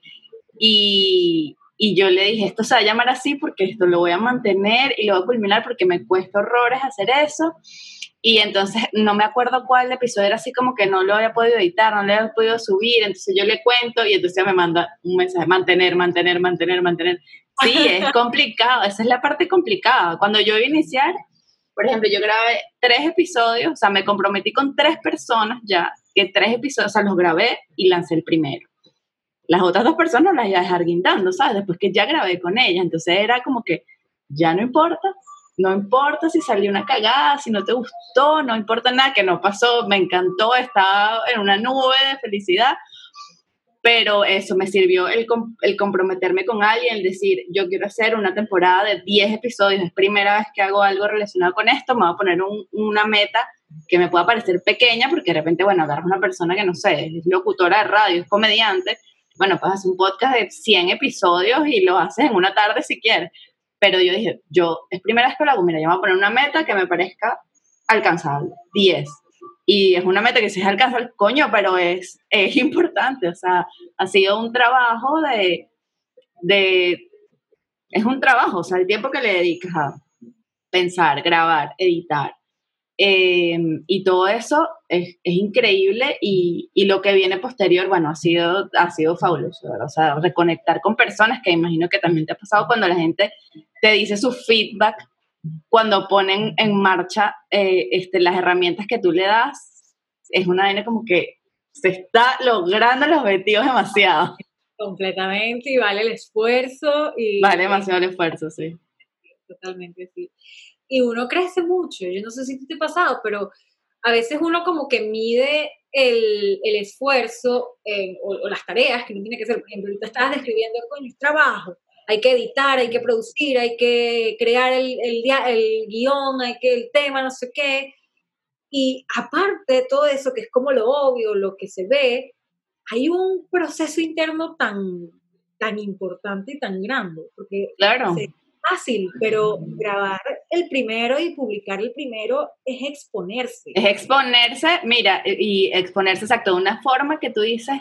Y, y yo le dije, esto se va a llamar así porque esto lo voy a mantener y lo voy a culminar porque me cuesta horrores hacer eso. Y entonces no me acuerdo cuál episodio era así como que no lo había podido editar, no lo había podido subir. Entonces yo le cuento y entonces me manda un mensaje, mantener, mantener, mantener, mantener. Sí, es complicado, esa es la parte complicada. Cuando yo iba a iniciar, por ejemplo, yo grabé tres episodios, o sea, me comprometí con tres personas ya que tres episodios, o sea, los grabé y lancé el primero. Las otras dos personas las iba a dejar guindando, ¿sabes? Después que ya grabé con ellas. Entonces era como que ya no importa, no importa si salió una cagada, si no te gustó, no importa nada, que no pasó, me encantó, estaba en una nube de felicidad, pero eso me sirvió el, el, comprometerme con alguien, el decir, yo quiero hacer una temporada de 10 episodios, es primera vez que hago algo relacionado con esto, me voy a poner un, una meta que me pueda parecer pequeña, porque de repente, bueno, agarras una persona que no sé, es locutora de radio, es comediante, bueno, pues haces un podcast de 100 episodios y lo haces en una tarde si quieres. Pero yo dije, yo, es primera vez que lo hago, mira, yo voy a poner una meta que me parezca alcanzable, 10. Y es una meta que se es alcanzable, coño, pero es, es importante, o sea, ha sido un trabajo de, de, es un trabajo, o sea, el tiempo que le dedicas a pensar, grabar, editar, eh, y todo eso es, es increíble y, y, lo que viene posterior, bueno, ha sido, ha sido fabuloso, O sea, reconectar con personas que imagino que también te ha pasado cuando la gente te dice su feedback, cuando ponen en marcha eh, este, las herramientas que tú le das, es una vaina como que se está logrando los objetivos demasiado. Completamente y vale el esfuerzo. Y, vale demasiado el esfuerzo, sí. Totalmente, sí y uno crece mucho. Yo no sé si te ha pasado, pero a veces uno como que mide el, el esfuerzo eh, o, las tareas que uno tiene que hacer. Por ejemplo, ahorita estabas describiendo con el trabajo. Hay que editar, hay que producir, hay que crear el, el, el guion, hay que el tema, no sé qué. Y aparte de todo eso, que es como lo obvio, lo que se ve, hay un proceso interno tan, tan importante y tan grande. Porque claro fácil, pero grabar el primero y publicar el primero es exponerse. Es exponerse, mira, y exponerse exacto de una forma que tú dices,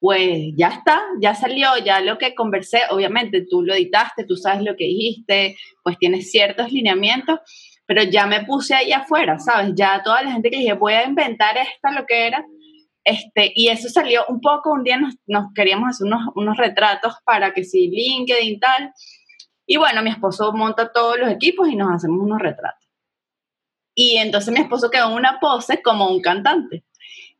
pues ya está, ya salió, ya lo que conversé, obviamente tú lo editaste, tú sabes lo que dijiste, pues tienes ciertos lineamientos, pero ya me puse ahí afuera, ¿sabes? Ya toda la gente que dije, voy a inventar esta, lo que era, este, y eso salió un poco, un día nos, nos queríamos hacer unos, unos, retratos para que si LinkedIn tal, y bueno, mi esposo monta todos los equipos y nos hacemos unos retratos. Y entonces mi esposo quedó en una pose como un cantante.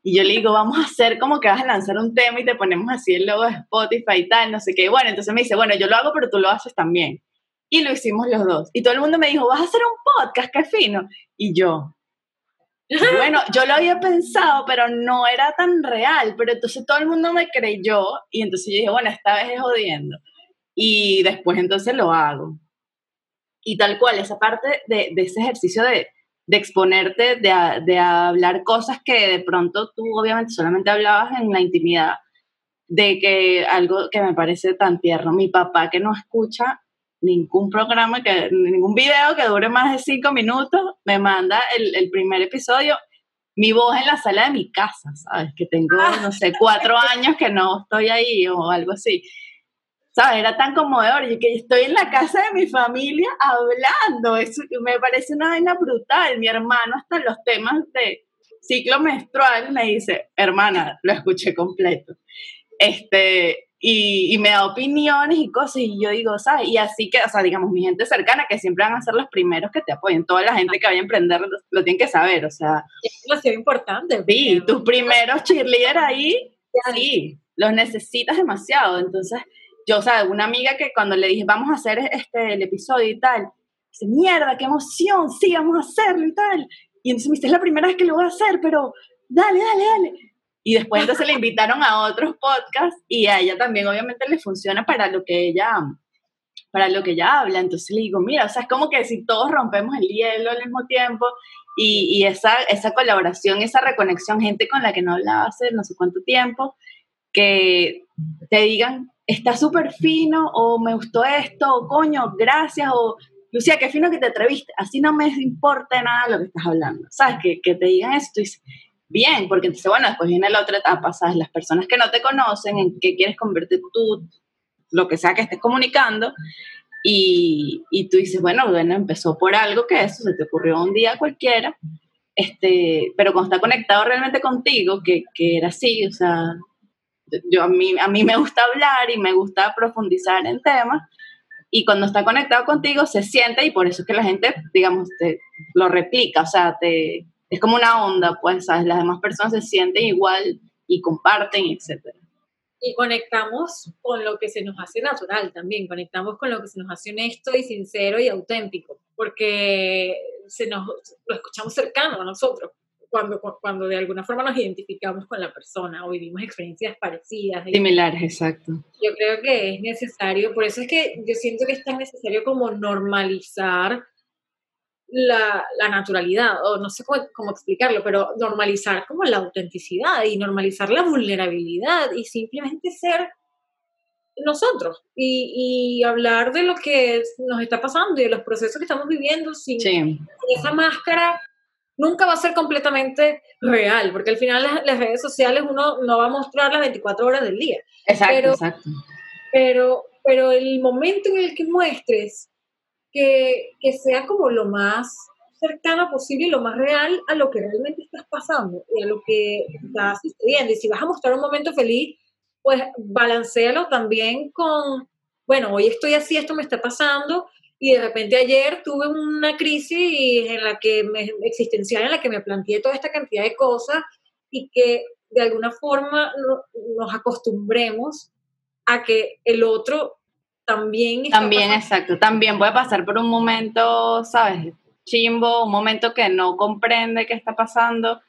Y yo le digo, vamos a hacer como que vas a lanzar un tema y te ponemos así el logo de Spotify y tal, no sé qué. bueno, entonces me dice, bueno, yo lo hago, pero tú lo haces también. Y lo hicimos los dos. Y todo el mundo me dijo, vas a hacer un podcast, qué fino. Y yo, bueno, yo lo había pensado, pero no era tan real. Pero entonces todo el mundo me creyó y entonces yo dije, bueno, esta vez es jodiendo. Y después entonces lo hago. Y tal cual, esa parte de, de ese ejercicio de, de exponerte, de, de, hablar cosas que de pronto tú obviamente solamente hablabas en la intimidad, de que algo que me parece tan tierno, mi papá que no escucha ningún programa, que, ningún video que dure más de cinco minutos, me manda el, el primer episodio, mi voz en la sala de mi casa, ¿sabes? Que tengo, ah. no sé, cuatro años que no estoy ahí o algo así. ¿Sabes? Era tan conmovedor. Y que estoy en la casa de mi familia hablando. Eso me parece una vaina brutal. Mi hermano, hasta los temas de ciclo menstrual, me dice, hermana, lo escuché completo. Este, y, y, me da opiniones y cosas, y yo digo, ¿sabes? Y así que, o sea, digamos, mi gente cercana, que siempre van a ser los primeros que te apoyen. Toda la gente que vaya a emprender lo, lo tienen que saber, o sea. Es demasiado importante. Sí, tus primeros cheerleaders ahí, sí, los necesitas demasiado. Entonces, yo, o sea, una amiga que cuando le dije, vamos a hacer este, el episodio y tal, dice, mierda, qué emoción, sí, vamos a hacerlo y tal. Y entonces me dice, es la primera vez que lo voy a hacer, pero dale, dale, dale. Y después entonces le invitaron a otros podcasts y a ella también obviamente le funciona para lo que ella, para lo que ella habla. Entonces le digo, mira, o sea, es como que si todos rompemos el hielo al mismo tiempo y, y esa, esa colaboración, esa reconexión, gente con la que no hablaba hace no sé cuánto tiempo, que te digan, está súper fino, o me gustó esto, o coño, gracias, o Lucía, qué fino que te atreviste, así no me importa nada lo que estás hablando, ¿sabes? Que, que te digan esto y bien, porque entonces, bueno, después viene la otra etapa, ¿sabes? Las personas que no te conocen, en qué quieres convertir tú, lo que sea que estés comunicando, y, y, tú dices, bueno, bueno, empezó por algo que eso se te ocurrió un día cualquiera, este, pero cuando está conectado realmente contigo, que, que era así, o sea, yo a mí, a mí me gusta hablar y me gusta profundizar en temas y cuando está conectado contigo se siente y por eso es que la gente, digamos, te, lo replica, o sea, te, es como una onda, pues, ¿sabes? Las demás personas se sienten igual y comparten, etcétera. Y conectamos con lo que se nos hace natural también, conectamos con lo que se nos hace honesto y sincero y auténtico, porque se nos, lo escuchamos cercano a nosotros cuando, cuando de alguna forma nos identificamos con la persona o vivimos experiencias parecidas. Similares, exacto. Yo creo que es necesario, por eso es que yo siento que es tan necesario como normalizar la, la naturalidad, o no sé cómo, cómo, explicarlo, pero normalizar como la autenticidad y normalizar la vulnerabilidad y simplemente ser nosotros y, y, hablar de lo que nos está pasando y de los procesos que estamos viviendo sin esa máscara nunca va a ser completamente real, porque al final las, redes sociales uno no va a mostrar las 24 horas del día. Exacto, pero, exacto. Pero, pero el momento en el que muestres que, que sea como lo más cercana posible y lo más real a lo que realmente estás pasando y a lo que estás sucediendo. Y si vas a mostrar un momento feliz, pues balancealo también con, bueno, hoy estoy así, esto me está pasando, y de repente ayer tuve una crisis en la que me, existencial en la que me planteé toda esta cantidad de cosas y que de alguna forma nos acostumbremos a que el otro también también exacto también puede pasar por un momento sabes chimbo un momento que no comprende qué está pasando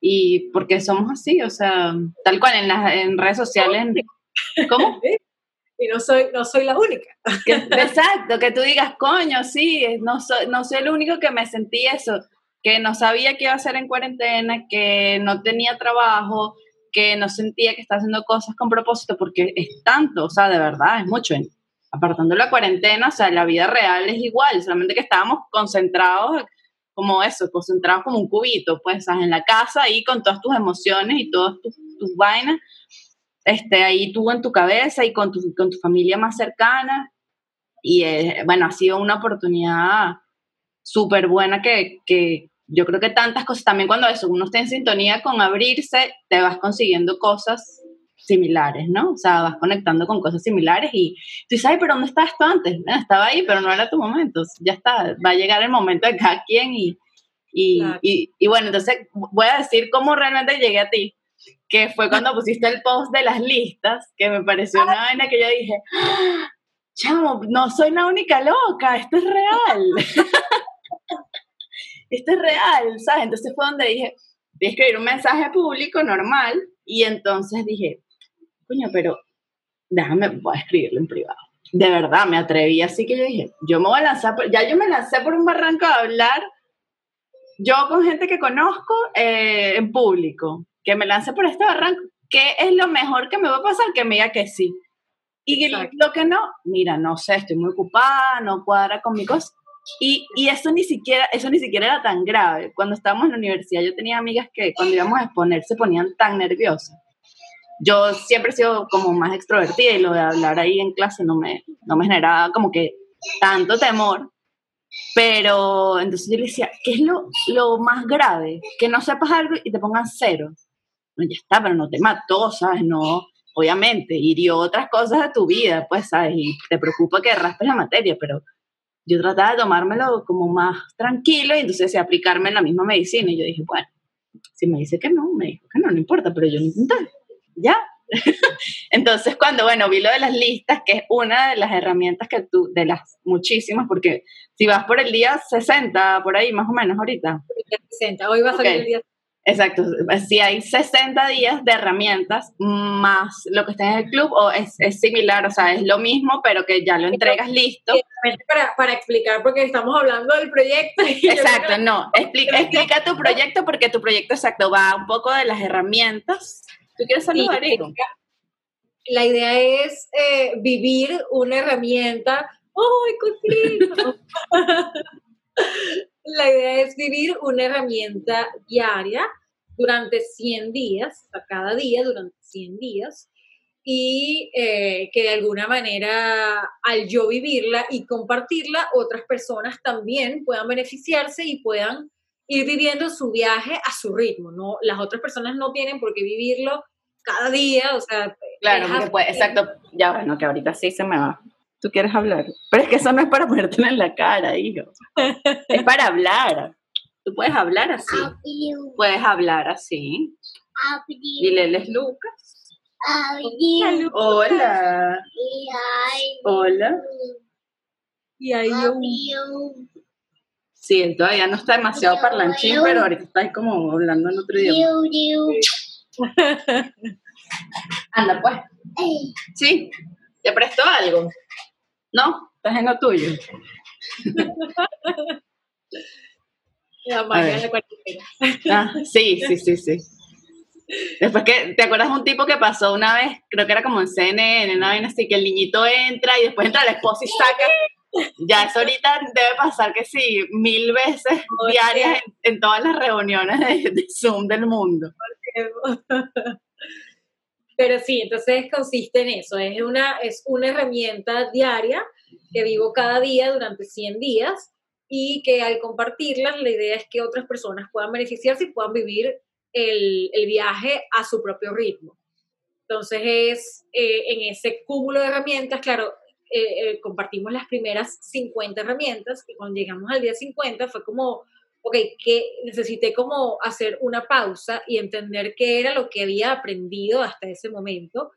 y porque somos así o sea tal cual en las en redes sociales ¿cómo? Y no soy, no soy la única. exacto, que tú digas, coño, sí, no soy, no soy el único que me sentí eso, que no sabía qué iba a hacer en cuarentena, que no tenía trabajo, que no sentía que estaba haciendo cosas con propósito, porque es tanto, o sea, de verdad, es mucho. apartando la cuarentena, o sea, la vida real es igual, solamente que estábamos concentrados como eso, concentrados como un cubito, pues, estás en la casa ahí con todas tus emociones y todas tus, tus vainas, este, ahí tú en tu cabeza y con tu, con tu familia más cercana. Y eh, bueno, ha sido una oportunidad súper buena que, que, yo creo que tantas cosas, también cuando eso, uno está en sintonía con abrirse, te vas consiguiendo cosas similares, ¿no? O sea, vas conectando con cosas similares y tú dices, ay, pero ¿dónde estabas tú antes? estaba ahí, pero no era tu momento. Ya está, va a llegar el momento de cada quien y, y, y, bueno, entonces voy a decir cómo realmente llegué a ti, que fue cuando pusiste el post de las listas, que me pareció una vaina que yo dije, ¡Ah! chamo, no soy la única loca, esto es real. esto es real, ¿sabes? Entonces fue donde dije, voy a escribir un mensaje público normal y entonces dije, coño, pero déjame, voy a escribirlo en privado. De verdad, me atreví, así que yo dije, yo me voy a lanzar, ya yo me lancé por un barranco a hablar, yo con gente que conozco eh, en público, que me lance por este barranco, ¿qué es lo mejor que me va a pasar? Que me diga que sí. Y lo que no, mira, no sé, estoy muy ocupada, no cuadra con mi cosa. Y, y, eso ni siquiera, eso ni siquiera era tan grave. Cuando estábamos en la universidad, yo tenía amigas que cuando íbamos a exponer se ponían tan nerviosas yo siempre he sido como más extrovertida y lo de hablar ahí en clase no me, no me generaba como que tanto temor. Pero entonces yo le decía, ¿qué es lo, lo más grave? Que no sepas algo y te pongan cero. Ya está, pero no te mató, ¿sabes? No, obviamente, hirió otras cosas de tu vida, pues, ¿sabes? Y te preocupa que raspes la materia, pero yo trataba de tomármelo como más tranquilo y entonces aplicarme en la misma medicina. Y yo dije, bueno, si me dice que no, me dijo que no, no importa, pero yo lo intenté ya. Entonces, cuando, bueno, vi lo de las listas, que es una de las herramientas que tú, de las muchísimas, porque si vas por el día 60, por ahí más o menos ahorita. 60, hoy va a salir el día Exacto, si hay 60 días de herramientas más lo que está en el club, o es, es similar, o sea, es lo mismo, pero que ya lo entregas listo. Para, para explicar, porque estamos hablando del proyecto. Exacto, no, explica, explica tu proyecto, porque tu proyecto exacto va un poco de las herramientas ¿Tú quieres saludar, La idea es eh, vivir una herramienta. ¡Ay, cosito! la idea es vivir una herramienta diaria durante 100 días, a cada día durante 100 días, y eh, que de alguna manera al yo vivirla y compartirla, otras personas también puedan beneficiarse y puedan ir viviendo su viaje a su ritmo, ¿no? Las otras personas no tienen por qué vivirlo cada día, o sea... Claro, puede, exacto, ya bueno, que ahorita sí se me va. ¿Tú quieres hablar? Pero es que eso no es para ponerte en la cara, hijo. es para hablar. Tú puedes hablar así. Puedes hablar así. Dile, él es Lucas. Hola. Hola. Y ahí yo. Sí, él todavía no está demasiado parlanchín, pero ahorita está como hablando en otro idioma. Anda, pues. Sí, te prestó algo. ¿No? Estás en lo tuyo. La ah, sí, sí, sí, sí. Después que, ¿te acuerdas de un tipo que pasó una vez? Creo que era como en CNN, una vez así, que el niñito entra y después entra la esposa y saca ya eso ahorita debe pasar que sí, mil veces diarias en, todas las reuniones de, Zoom del mundo. Pero sí, entonces consiste en eso, es una, es una herramienta diaria que vivo cada día durante 100 días y que al compartirla la idea es que otras personas puedan beneficiarse y puedan vivir el, el viaje a su propio ritmo. Entonces es eh, en ese cúmulo de herramientas, claro, eh, eh, compartimos las primeras 50 herramientas y cuando llegamos al día 50 fue como, ok, que necesité como hacer una pausa y entender qué era lo que había aprendido hasta ese momento.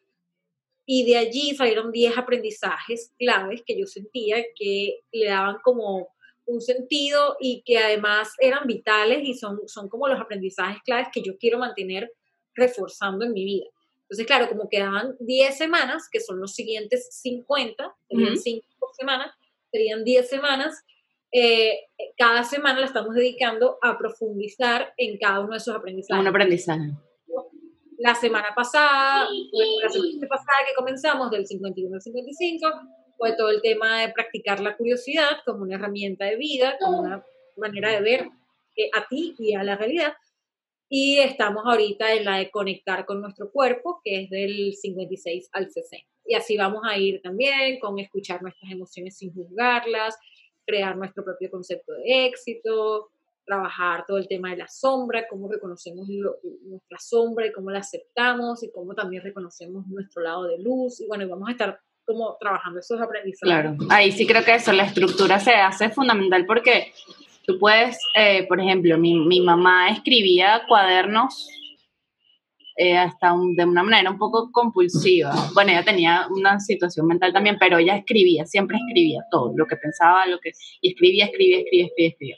Y de allí salieron 10 aprendizajes claves que yo sentía que le daban como un sentido y que además eran vitales y son, son como los aprendizajes claves que yo quiero mantener reforzando en mi vida. Entonces, claro, como quedaban 10 semanas, que son los siguientes 50, serían 5 semanas, serían 10 semanas, eh, cada semana la estamos dedicando a profundizar en cada uno de esos aprendizajes. Un aprendizaje. La semana pasada, la semana pasada que comenzamos, del 51 al 55, fue todo el tema de practicar la curiosidad como una herramienta de vida, como una manera de ver eh, a ti y a la realidad. Y estamos ahorita en la de conectar con nuestro cuerpo, que es del 56 al 60. Y así vamos a ir también con escuchar nuestras emociones sin juzgarlas, crear nuestro propio concepto de éxito, trabajar todo el tema de la sombra, cómo reconocemos nuestra sombra y cómo la aceptamos y cómo también reconocemos nuestro lado de luz. Y bueno, vamos a estar como trabajando esos aprendizajes. Claro, ahí sí creo que eso, la estructura se hace fundamental porque tú puedes, eh, por ejemplo, mi, mi, mamá escribía cuadernos eh, hasta de una manera un poco compulsiva. Bueno, ella tenía una situación mental también, pero ella escribía, siempre escribía todo, lo que pensaba, lo que... Y escribía, escribía, escribía, escribía, escribía.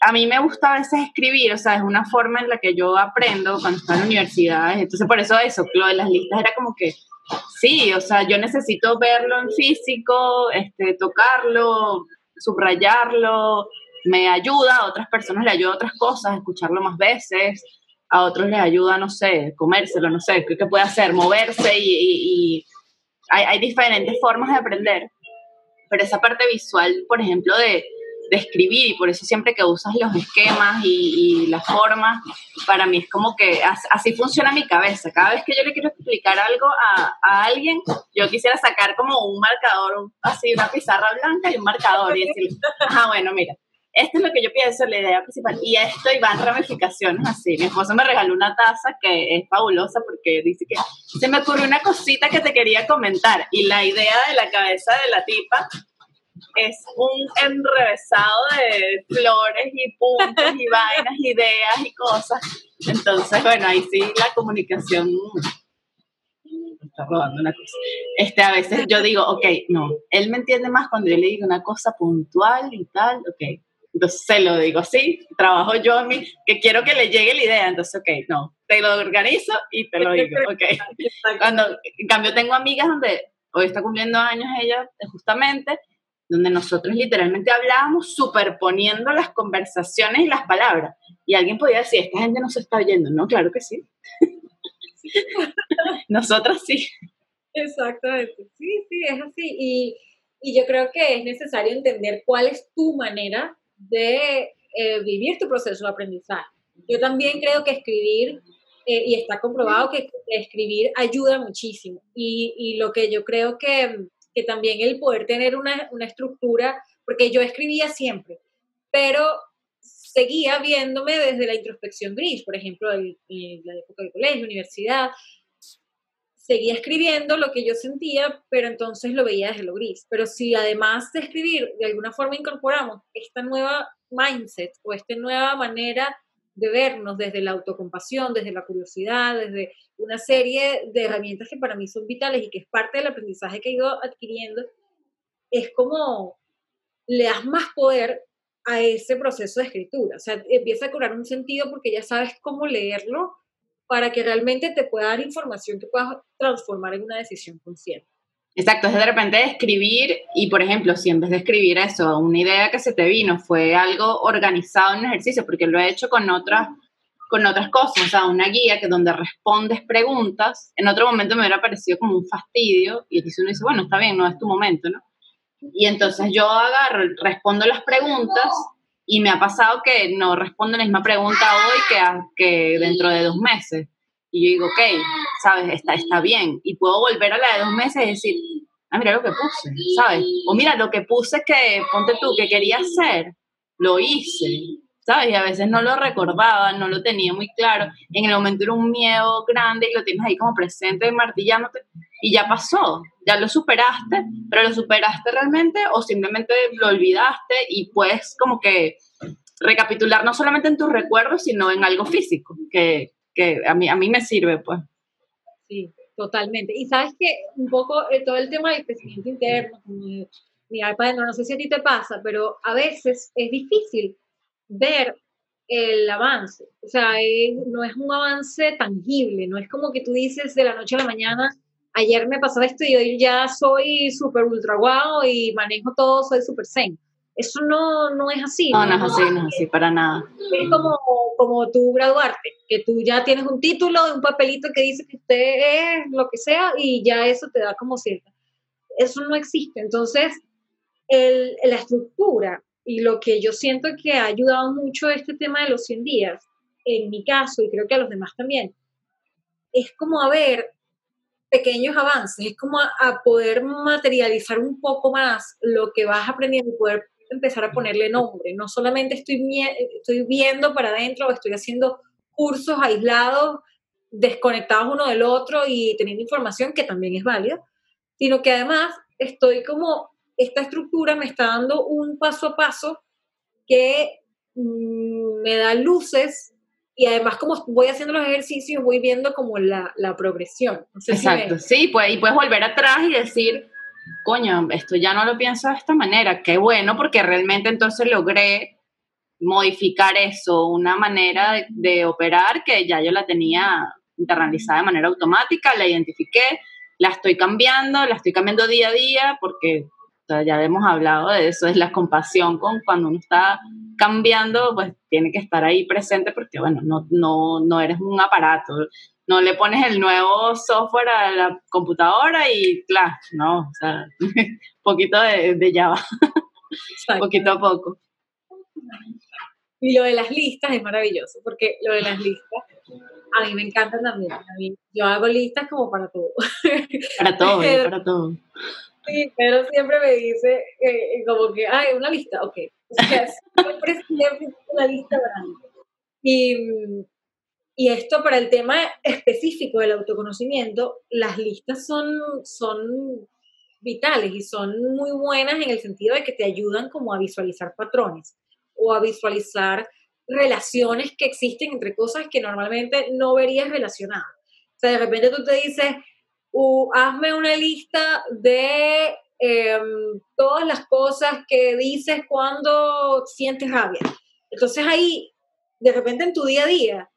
A mí me gusta a veces escribir, o sea, es una forma en la que yo aprendo cuando estoy en la universidad. Entonces, por eso eso, lo de las listas era como que Sí, o sea, yo necesito verlo en físico, este, tocarlo, subrayarlo, me ayuda, a otras personas le ayuda a otras cosas, escucharlo más veces, a otros les ayuda, no sé, comérselo, no sé, qué puede hacer, moverse y, hay, hay diferentes formas de aprender, pero esa parte visual, por ejemplo, de, de escribir y por eso siempre que usas los esquemas y, las formas, para mí es como que así, funciona mi cabeza. Cada vez que yo le quiero explicar algo a, a, alguien, yo quisiera sacar como un marcador, así una pizarra blanca y un marcador y decir, ah, bueno, mira, esto es lo que yo pienso, la idea principal. Y esto y van ramificaciones así. Mi esposo me regaló una taza que es fabulosa porque dice que se me ocurrió una cosita que te quería comentar. Y la idea de la cabeza de la tipa es un enrevesado de flores y puntos y vainas, ideas y cosas. Entonces, bueno, ahí sí la comunicación está robando una cosa. Este, a veces yo digo, ok, no, él me entiende más cuando yo le digo una cosa puntual y tal, ok. Entonces se lo digo así, trabajo yo a mí, que quiero que le llegue la idea, entonces, ok, no, te lo organizo y te lo digo, ok. Cuando, en cambio, tengo amigas donde hoy está cumpliendo años ella, justamente, donde nosotros literalmente hablábamos superponiendo las conversaciones y las palabras. Y alguien podía decir, esta gente no se está oyendo. No, claro que sí. Nosotras sí. Exactamente. Sí, sí, es así. Y, yo creo que es necesario entender cuál es tu manera de eh, vivir tu proceso de aprendizaje. Yo también creo que escribir, eh, y está comprobado que escribir ayuda muchísimo. Y, y lo que yo creo que que también el poder tener una, una estructura, porque yo escribía siempre, pero seguía viéndome desde la introspección gris, por ejemplo, en, la época del colegio, universidad, seguía escribiendo lo que yo sentía, pero entonces lo veía desde lo gris. Pero si además de escribir, de alguna forma incorporamos esta nueva mindset o esta nueva manera de vernos desde la autocompasión, desde la curiosidad, desde una serie de herramientas que para mí son vitales y que es parte del aprendizaje que he ido adquiriendo, es como le das más poder a ese proceso de escritura. O sea, empieza a cobrar un sentido porque ya sabes cómo leerlo para que realmente te pueda dar información que puedas transformar en una decisión consciente. Exacto, es de repente escribir y, por ejemplo, si en vez de escribir eso, una idea que se te vino fue algo organizado en un ejercicio, porque lo he hecho con otras, con otras cosas, o sea, una guía que donde respondes preguntas, en otro momento me hubiera parecido como un fastidio y entonces uno dice, bueno, está bien, no es tu momento, ¿no? Y entonces yo agarro, respondo las preguntas y me ha pasado que no respondo la misma pregunta hoy que, dentro de dos meses. Y yo digo, ok, ¿sabes? Está, está bien. Y puedo volver a la de dos meses y decir, ah, mira lo que puse, ¿sabes? O mira, lo que puse que, ponte tú, que quería hacer, lo hice, ¿sabes? Y a veces no lo recordaba, no lo tenía muy claro. En el momento era un miedo grande y lo tienes ahí como presente, martillándote, y ya pasó, ya lo superaste, pero lo superaste realmente o simplemente lo olvidaste y puedes como que recapitular no solamente en tus recuerdos, sino en algo físico, que, que a mí, a mí me sirve, pues. Sí, totalmente. Y sabes que un poco eh, todo el tema del crecimiento interno, mi iPad, no sé si a ti te pasa, pero a veces es difícil ver el avance. O sea, no es un avance tangible, no es como que tú dices de la noche a la mañana, ayer me pasó esto y hoy ya soy súper ultra guau y manejo todo, soy súper zen. Eso no, no es así. No, no, es así, no es así, para nada. Es como, como tú graduarte, que tú ya tienes un título, un papelito que dice que usted es lo que sea y ya eso te da como cierta. eso no existe. Entonces, el, la estructura y lo que yo siento que ha ayudado mucho este tema de los 100 días, en mi caso, y creo que a los demás también, es como a ver pequeños avances, es como a, poder materializar un poco más lo que vas aprendiendo y poder empezar a ponerle nombre. No solamente estoy, estoy viendo para adentro o estoy haciendo cursos aislados, desconectados uno del otro y teniendo información que también es válida, sino que además estoy como, esta estructura me está dando un paso a paso que mm, me da luces y además como voy haciendo los ejercicios voy viendo como la, la progresión. Exacto, sí, pues, y puedes volver atrás y decir, coño, esto ya no lo pienso de esta manera, qué bueno, porque realmente entonces logré modificar eso, una manera de, de operar que ya yo la tenía internalizada de manera automática, la identifiqué, la estoy cambiando, la estoy cambiando día a día porque ya hemos hablado de eso, es la compasión con cuando uno está cambiando, pues tiene que estar ahí presente porque, bueno, no, no, no eres un aparato, no le pones el nuevo software a la computadora y, claro, no, o sea, poquito de, de Java, poquito a poco. Y lo de las listas es maravilloso, porque lo de las listas a mí me encanta también. yo hago listas como para todo. Para todo, para todo. Sí, pero siempre me dice eh, como que, ay, una lista, ok. O sea, siempre, siempre una lista mí. Y, y esto para el tema específico del autoconocimiento, las listas son, son vitales y son muy buenas en el sentido de que te ayudan como a visualizar patrones o a visualizar relaciones que existen entre cosas que normalmente no verías relacionadas. O sea, de repente tú te dices, hazme una lista de em, todas las cosas que dices cuando sientes rabia. Entonces ahí, de repente en tu día a día,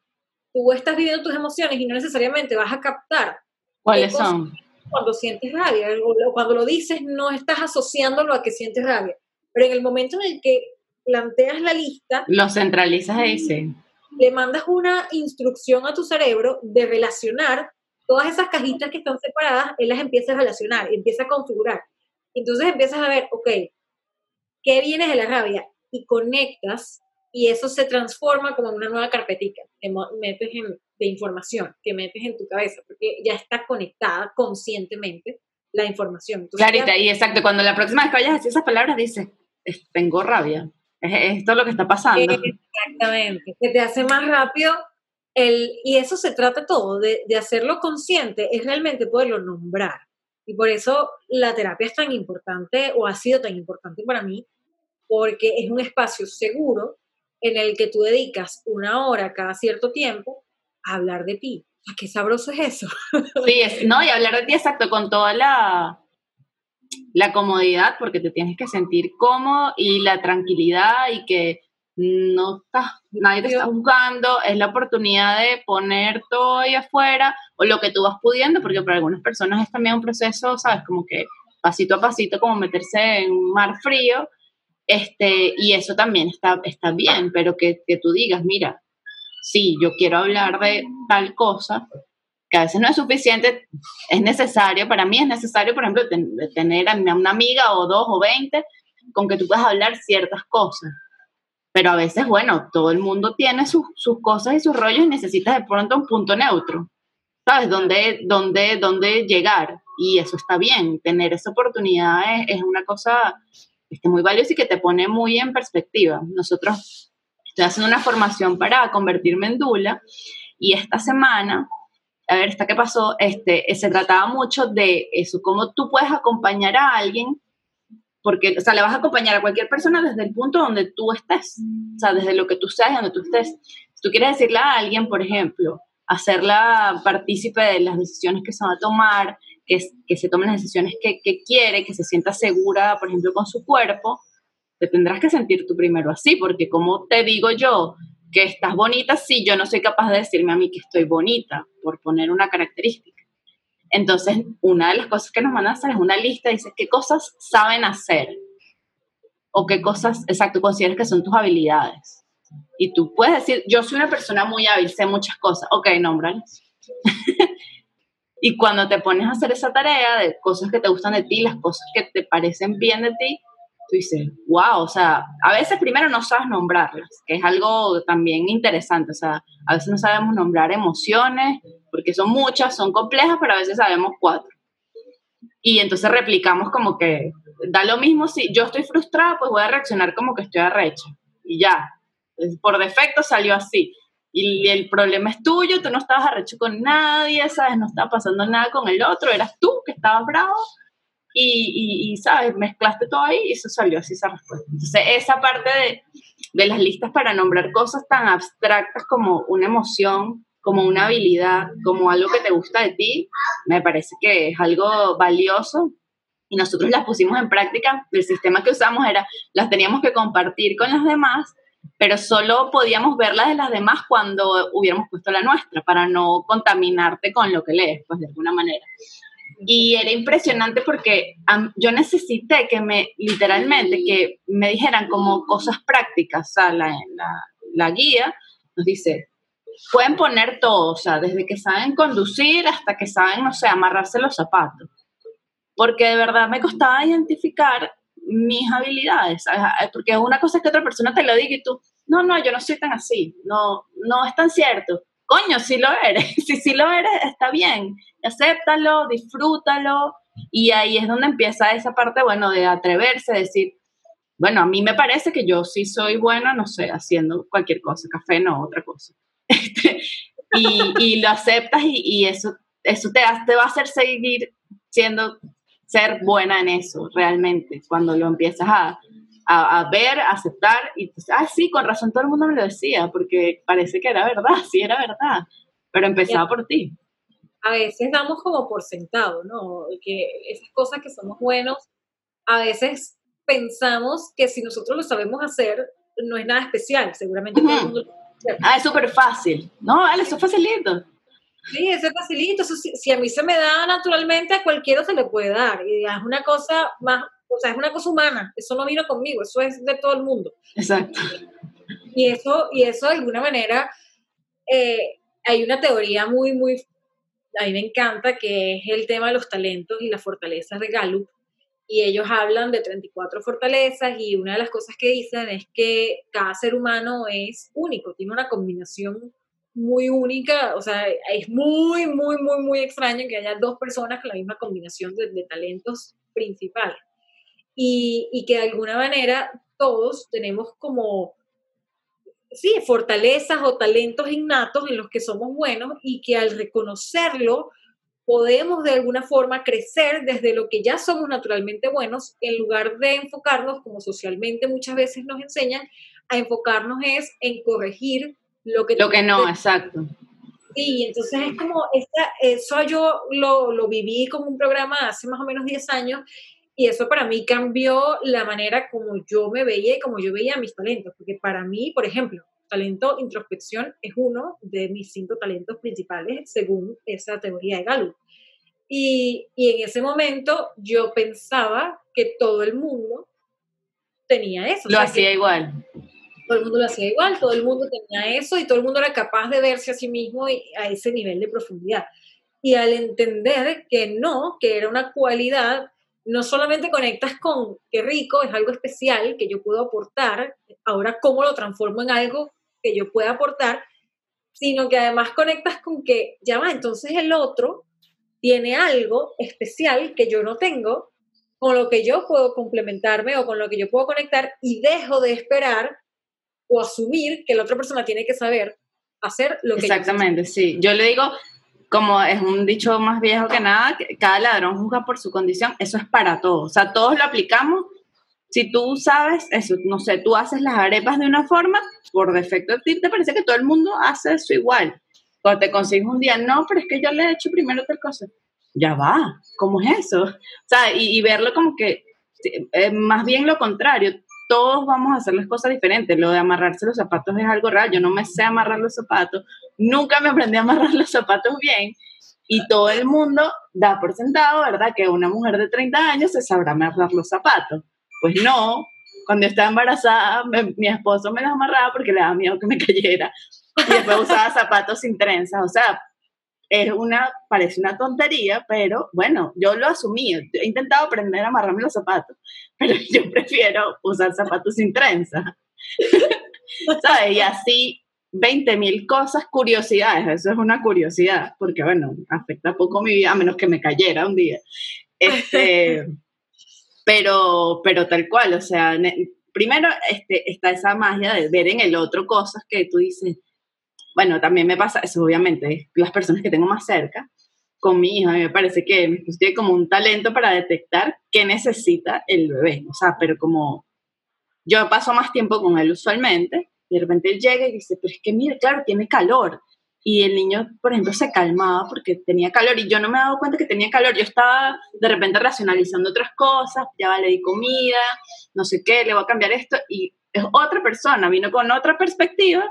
tú estás viviendo tus emociones y no necesariamente vas a captar. ¿Cuáles son? Cuando sientes rabia, o cuando lo dices, no estás asociándolo a que sientes rabia. Pero en el momento en el que planteas la lista. Lo centralizas ahí, sí. Le mandas una instrucción a tu cerebro de relacionar todas esas cajitas que están separadas, él las empieza a relacionar, empieza a configurar. Entonces empiezas a ver, ok, ¿qué viene de la rabia? Y conectas y eso se transforma como en una nueva carpetita que metes de información, que metes en tu cabeza, porque ya está conectada conscientemente la información. Clarita, y exacto, cuando la próxima vez que vayas a decir esas palabras, dices, tengo rabia, esto es lo que está pasando. Exactamente, que te hace más rápido el, y eso se trata todo, de, hacerlo consciente, es realmente poderlo nombrar. Y por eso la terapia es tan importante o ha sido tan importante para mí, porque es un espacio seguro en el que tú dedicas una hora cada cierto tiempo a hablar de ti. ¿A qué sabroso es eso? Sí, es, no, y hablar de ti exacto con toda la, la comodidad, porque te tienes que sentir cómodo y la tranquilidad y que no estás, nadie te está juzgando, es la oportunidad de poner todo ahí afuera o lo que tú vas pudiendo, porque para algunas personas es también un proceso, ¿sabes? Como que pasito a pasito, como meterse en un mar frío, este, y eso también está, está bien, pero que, que tú digas, mira, sí, yo quiero hablar de tal cosa, que a veces no es suficiente, es necesario, para mí es necesario, por ejemplo, tener a una amiga o dos o veinte con que tú puedas hablar ciertas cosas. Pero a veces, bueno, todo el mundo tiene sus, cosas y sus rollos y necesitas de pronto un punto neutro, ¿sabes? Dónde, dónde, dónde llegar. Y eso está bien, tener esa oportunidad es, una cosa este, muy valiosa y que te pone muy en perspectiva. Nosotros, estoy haciendo una formación para convertirme en Dula y esta semana a ver, ¿está qué pasó? Este, se trataba mucho de eso, cómo tú puedes acompañar a alguien, porque, o sea, le vas a acompañar a cualquier persona desde el punto donde tú estés, o sea, desde lo que tú sabes, donde tú estés. Si tú quieres decirle a alguien, por ejemplo, hacerla partícipe de las decisiones que se van a tomar, que, que se tomen las decisiones que, que quiere, que se sienta segura, por ejemplo, con su cuerpo, te tendrás que sentir tú primero así, porque como te digo yo, que estás bonita si yo no soy capaz de decirme a mí que estoy bonita, por poner una característica. Entonces, una de las cosas que nos van a hacer es una lista, dice, ¿qué cosas saben hacer? O qué cosas, exacto, consideras que son tus habilidades. Y tú puedes decir, yo soy una persona muy hábil, sé muchas cosas. Ok, nómbralas. Y cuando te pones a hacer esa tarea de cosas que te gustan de ti, las cosas que te parecen bien de ti, tú dices, wow, o sea, a veces primero no sabes nombrarlas, que es algo también interesante, o sea, a veces no sabemos nombrar emociones, porque son muchas, son complejas, pero a veces sabemos cuatro. Y entonces replicamos como que da lo mismo si yo estoy frustrada, pues voy a reaccionar como que estoy arrecha. Y ya, por defecto salió así. Y el problema es tuyo, tú no estabas arrecho con nadie, ¿sabes? No estaba pasando nada con el otro, eras tú que estabas bravo y, y, ¿sabes? Mezclaste todo ahí y eso salió así esa respuesta. Entonces, esa parte de, de las listas para nombrar cosas tan abstractas como una emoción, como una habilidad, como algo que te gusta de ti, me parece que es algo valioso y nosotros las pusimos en práctica. El sistema que usamos era, las teníamos que compartir con las demás, pero solo podíamos verlas de las demás cuando hubiéramos puesto la nuestra, para no contaminarte con lo que lees, pues de alguna manera. Y era impresionante porque yo necesité que me, literalmente, que me dijeran como cosas prácticas, o sea, la, la, la guía nos dice, pueden poner todo, o sea, desde que saben conducir hasta que saben, no sé, amarrarse los zapatos. Porque de verdad me costaba identificar mis habilidades, porque es una cosa que otra persona te lo diga y tú, no, no, yo no soy tan así, no, no es tan cierto. Coño, si lo eres, si sí lo eres, está bien, acéptalo, disfrútalo, y ahí es donde empieza esa parte, bueno, de atreverse, decir, bueno, a mí me parece que yo sí soy buena, no sé, haciendo cualquier cosa, café no, otra cosa. Y, lo aceptas y, eso, eso te, te va a hacer seguir siendo, ser buena en eso realmente, cuando lo empiezas a, a, ver, a aceptar y pues, ah, sí, con razón todo el mundo me lo decía, porque parece que era verdad, sí era verdad, pero empezaba por ti. A veces damos como por sentado, ¿no? Que esas cosas que somos buenos, a veces pensamos que si nosotros lo sabemos hacer, no es nada especial, seguramente todo el mundo Ah, es súper fácil. No, vale, eso es facilito. Sí, eso es facilito. si, a mí se me da naturalmente, a cualquiera se le puede dar. Y es una cosa más, o sea, es una cosa humana. Eso no vino conmigo, eso es de todo el mundo. Exacto. Y eso, y eso de alguna manera, eh, hay una teoría muy, muy, a mí me encanta, que es el tema de los talentos y las fortalezas de Gallup, y ellos hablan de 34 fortalezas y una de las cosas que dicen es que cada ser humano es único, tiene una combinación muy única, o sea, es muy, muy, muy, muy extraño que haya dos personas con la misma combinación de, talentos principales. Y, y, que de alguna manera todos tenemos como, sí, fortalezas o talentos innatos en los que somos buenos y que al reconocerlo podemos de alguna forma crecer desde lo que ya somos naturalmente buenos, en lugar de enfocarnos, como socialmente muchas veces nos enseñan, a enfocarnos es en corregir lo que... Lo que no, exacto. Sí, entonces es como, eso yo lo, lo viví como un programa hace más o menos 10 años y eso para mí cambió la manera como yo me veía y como yo veía mis talentos, porque para mí, por ejemplo, talento introspección es uno de mis cinco talentos principales según esa teoría de Gallup. Y, y, en ese momento yo pensaba que todo el mundo tenía eso. Lo hacía igual. Todo el mundo lo hacía igual, todo el mundo tenía eso y todo el mundo era capaz de verse a sí mismo a ese nivel de profundidad. Y al entender que no, que era una cualidad, no solamente conectas con qué rico, es algo especial que yo puedo aportar, ahora cómo lo transformo en algo que yo pueda aportar, sino que además conectas con que ya va, entonces el otro tiene algo especial que yo no tengo, con lo que yo puedo complementarme o con lo que yo puedo conectar y dejo de esperar o asumir que la otra persona tiene que saber hacer lo que Exactamente, sí. Yo le digo, como es un dicho más viejo que nada, cada ladrón juzga por su condición, eso es para todos. O sea, todos lo aplicamos si tú sabes eso, no sé, tú haces las arepas de una forma, por defecto a ti te parece que todo el mundo hace eso igual. Cuando te consigues un día, no, pero es que yo le he hecho primero tal cosa. Ya va, ¿cómo es eso? O sea, y, verlo como que, eh, más bien lo contrario, todos vamos a hacer las cosas diferentes. Lo de amarrarse los zapatos es algo raro. Yo no me sé amarrar los zapatos. Nunca me aprendí a amarrar los zapatos bien. Y todo el mundo da por sentado, ¿verdad? Que una mujer de 30 años se sabrá amarrar los zapatos. Pues no, cuando estaba embarazada, mi esposo me las amarraba porque le daba miedo que me cayera. Y después usaba zapatos sin trenzas. O sea, es una, parece una tontería, pero bueno, yo lo asumí. He intentado aprender a amarrarme los zapatos, pero yo prefiero usar zapatos sin trenza. ¿Sabes? Y así 20 mil cosas, curiosidades, eso es una curiosidad, porque bueno, afecta poco mi vida, a menos que me cayera un día. Este, pero, pero tal cual, o sea, primero este, está esa magia de ver en el otro cosas que tú dices, bueno, también me pasa eso, obviamente, las personas que tengo más cerca, con mi hija, a mí me parece que me tiene como un talento para detectar qué necesita el bebé, o sea, pero como yo paso más tiempo con él usualmente, y de repente él llega y dice, pero es que mira, claro, tiene calor. Y el niño, por ejemplo, se calmaba porque tenía calor y yo no me he dado cuenta que tenía calor. Yo estaba de repente racionalizando otras cosas, ya le di comida, no sé qué, le voy a cambiar esto. Y es otra persona, vino con otra perspectiva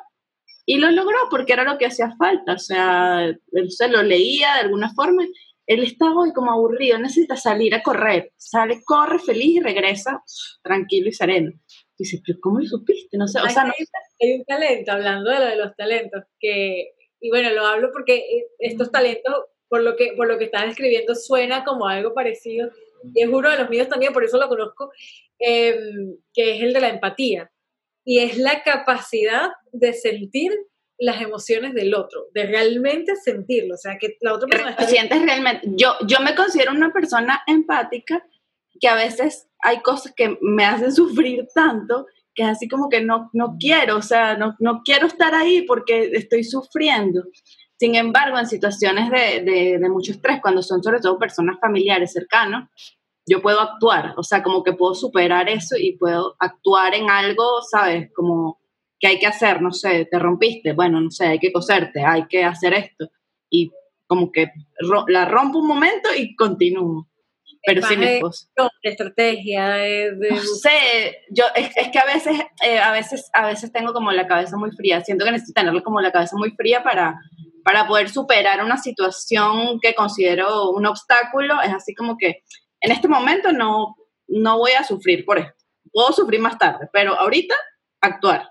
y lo logró porque era lo que hacía falta. O sea, él se lo leía de alguna forma. Él estaba hoy como aburrido, necesita salir a correr. Sale, corre feliz y regresa tranquilo y sereno. Dice, pero ¿cómo lo supiste? No sé, o sea, hay un talento, hablando de lo de los talentos, que, y bueno, lo hablo porque eh, estos talentos, por lo que, por lo que estás describiendo, suena como algo parecido, y es uno de los míos también, por eso lo conozco, em, que es el de la empatía. Y es la capacidad de sentir las emociones del otro, de realmente sentirlo, o sea, que la otra persona... Sientes realmente, yo, yo me considero una persona empática que a veces hay cosas que me hacen sufrir tanto que es así como que no, no quiero, o sea, no, no quiero estar ahí porque estoy sufriendo. Sin embargo, en situaciones de, de, de, mucho estrés, cuando son sobre todo personas familiares cercanos, yo puedo actuar, o sea, como que puedo superar eso y puedo actuar en algo, ¿sabes? Como que hay que hacer, no sé, te rompiste, bueno, no sé, hay que coserte, hay que hacer esto. Y como que la rompo un momento y continúo pero sí mi esposo. estrategia, de, No sé, yo, es, es que a veces, eh, a veces, a veces tengo como la cabeza muy fría, siento que necesito tenerlo como la cabeza muy fría para, para poder superar una situación que considero un obstáculo, es así como que en este momento no, no voy a sufrir por esto, puedo sufrir más tarde, pero ahorita actuar,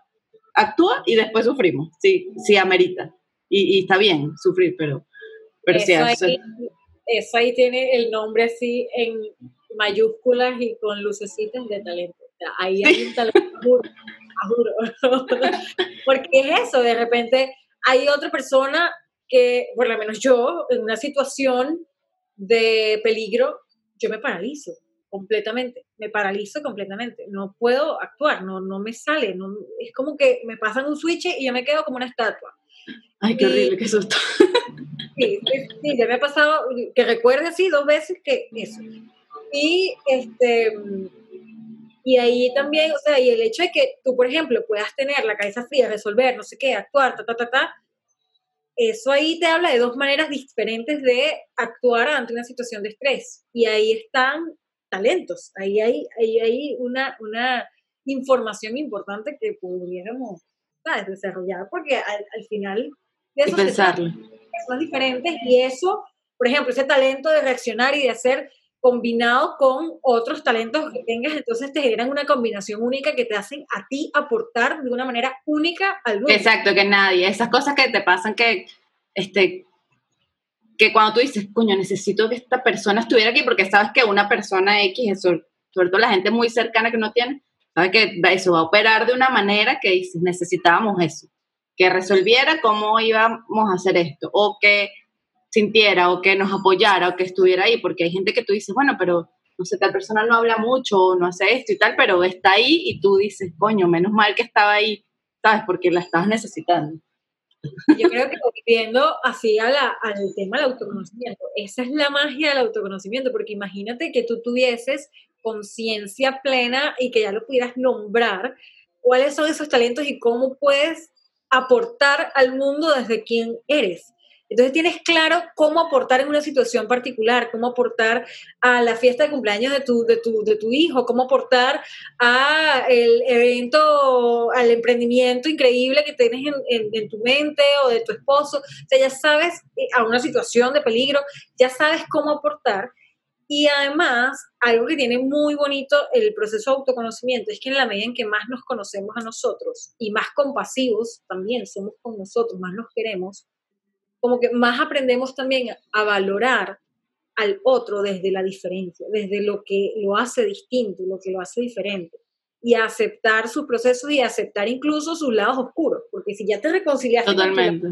actúa y después sufrimos, sí, sí amerita, y, y está bien sufrir, pero, pero sí, eso ahí tiene el nombre así en mayúsculas y con lucecitas de talento. ahí hay un talento, juro, juro. Porque es eso, de repente hay otra persona que, por lo menos yo, en una situación de peligro, yo me paralizo completamente, me paralizo completamente, no puedo actuar, no, no me sale, no, es como que me pasan un switch y yo me quedo como una estatua. Ay, qué horrible, qué susto. Sí, sí, ya me ha pasado, que recuerde así dos veces que eso. Y este y ahí también, o sea, y el hecho de que tú, por ejemplo, puedas tener la cabeza fría, resolver, no sé qué, actuar, ta, ta, ta, ta, eso ahí te habla de dos maneras diferentes de actuar ante una situación de estrés. Y ahí están talentos, ahí hay, ahí hay una, una información importante que pudiéramos ¿sabes? desarrollar, porque al, al final de eso pensarlo más diferentes y eso, por ejemplo, ese talento de reaccionar y de hacer combinado con otros talentos que tengas, entonces te generan una combinación única que te hacen a ti aportar de una manera única al mundo. Exacto, que nadie, esas cosas que te pasan que, este, que cuando tú dices, coño, necesito que esta persona estuviera aquí, porque sabes que una persona X, sobre, sobre todo la gente muy cercana que no tiene, sabe que eso va a operar de una manera que dices, necesitábamos eso que resolviera cómo íbamos a hacer esto, o que sintiera, o que nos apoyara, o que estuviera ahí, porque hay gente que tú dices, bueno, pero no sé, tal persona no habla mucho, o no hace esto y tal, pero está ahí y tú dices, coño, menos mal que estaba ahí, ¿sabes? Porque la estabas necesitando. Yo creo que volviendo así al tema del autoconocimiento, esa es la magia del autoconocimiento, porque imagínate que tú tuvieses conciencia plena y que ya lo pudieras nombrar, cuáles son esos talentos y cómo puedes aportar al mundo desde quien eres. Entonces tienes claro cómo aportar en una situación particular, cómo aportar a la fiesta de cumpleaños de tu, de tu, de tu hijo, cómo aportar a el evento, al emprendimiento increíble que tienes en, en, tu mente o de tu esposo. O sea, ya sabes, eh, a una situación de peligro, ya sabes cómo aportar y además, algo que tiene muy bonito el proceso de autoconocimiento es que en la medida en que más nos conocemos a nosotros y más compasivos también somos con nosotros, más nos queremos, como que más aprendemos también a valorar al otro desde la diferencia, desde lo que lo hace distinto, lo que lo hace diferente, y aceptar sus procesos y aceptar incluso sus lados oscuros, porque si ya te reconcilias Totalmente.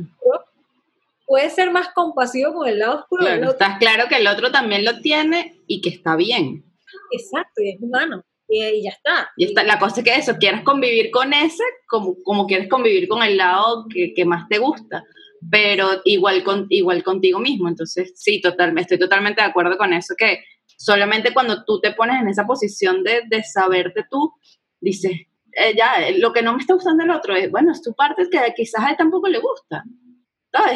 Puedes ser más compasivo con el lado oscuro. Claro, estás claro que el otro también lo tiene y que está bien. Exacto, y es humano. Y, ya está. Y está, la cosa es que eso, quieres convivir con ese como, como quieres convivir con el lado que, que más te gusta pero igual, con, igual contigo mismo. Entonces, sí, total, estoy totalmente de acuerdo con eso, que solamente cuando tú te pones en esa posición de, de saberte tú, dices, eh, ya, lo que no me está gustando el otro es, bueno, es tu parte que quizás a él tampoco le gusta.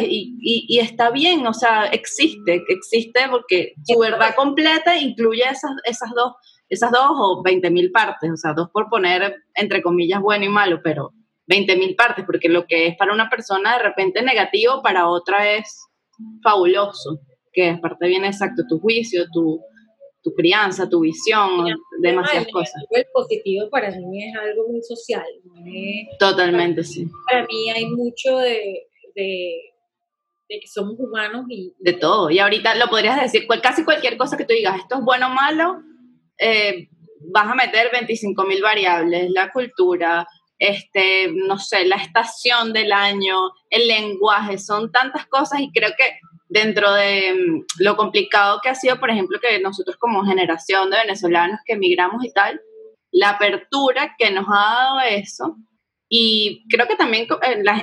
Y, y, y, está bien, o sea, existe, existe porque su verdad completa incluye esas, esas dos, esas dos o 20 mil partes, o sea, dos por poner entre comillas bueno y malo, pero 20 mil partes, porque lo que es para una persona de repente negativo, para otra es fabuloso, que aparte viene exacto tu juicio, tu, tu crianza, tu visión, demasiadas cosas. El positivo para mí es algo muy social. Totalmente, sí. Para mí hay mucho de, de, que somos humanos y... De todo. Y ahorita lo podrías decir, casi cualquier cosa que tú digas, esto es bueno o malo, eh, vas a meter 25 mil variables, la cultura, este, no sé, la estación del año, el lenguaje, son tantas cosas y creo que dentro de mm, lo complicado que ha sido, por ejemplo, que nosotros como generación de venezolanos que emigramos y tal, la apertura que nos ha dado eso, y creo que también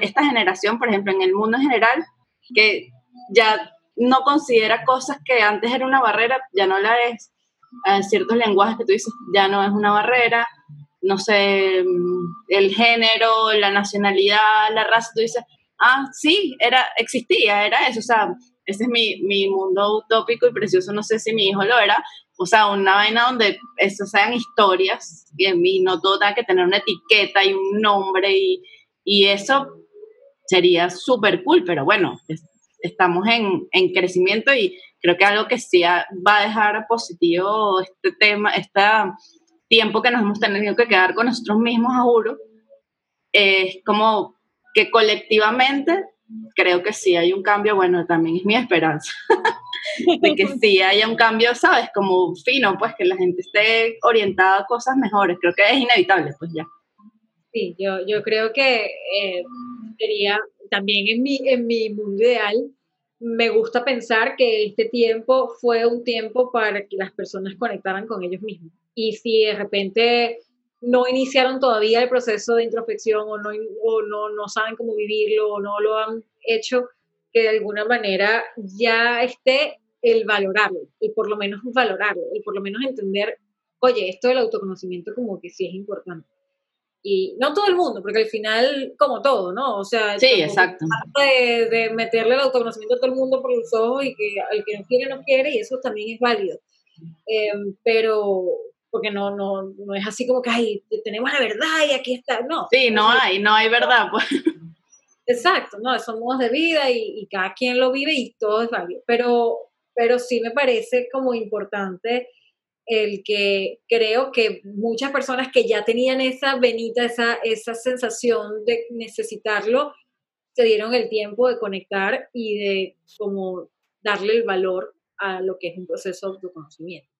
esta generación, por ejemplo, en el mundo en general, que ya no considera cosas que antes era una barrera, ya no la es. Eh, ciertos lenguajes que tú dices ya no es una barrera, no sé, el género, la nacionalidad, la raza, tú dices, ah, sí, era, existía, era eso, o sea, ese es mi, mi mundo utópico y precioso, no sé si mi hijo lo era, o sea, una vaina donde eso sean historias y en mí no todo tenga que tener una etiqueta y un nombre y, y eso sería súper cool, pero bueno, estamos en, en, crecimiento y creo que algo que sí va a dejar positivo este tema, esta tiempo que nos hemos tenido que quedar con nosotros mismos, juro, es como que colectivamente creo que sí hay un cambio, bueno, también es mi esperanza, de que sí haya un cambio, ¿sabes? Como fino, pues que la gente esté orientada a cosas mejores, creo que es inevitable, pues ya. Sí, yo, yo creo que eh, sería también en mi, en mi mundo ideal, me gusta pensar que este tiempo fue un tiempo para que las personas conectaran con ellos mismos y si de repente no iniciaron todavía el proceso de introspección o no, o no, no saben cómo vivirlo o no lo han hecho, que de alguna manera ya esté el valorarlo, y por lo menos valorarlo, y por lo menos entender, oye, esto del autoconocimiento como que sí es importante. Y no todo el mundo, porque al final, como todo, ¿no? O sea, sí, exacto. De, de meterle el autoconocimiento a todo el mundo por los ojos y que al que no quiere, no quiere, y eso también es válido. Eh, pero, porque no, no, no es así como que, ay, tenemos la verdad y aquí está, no. Sí, no hay, no hay verdad, pues. Exacto, no, son modos de vida y, y, cada quien lo vive y todo es válido, pero, pero sí me parece como importante el que creo que muchas personas que ya tenían esa venita, esa, esa sensación de necesitarlo, se dieron el tiempo de conectar y de como darle el valor a lo que es un proceso de autoconocimiento.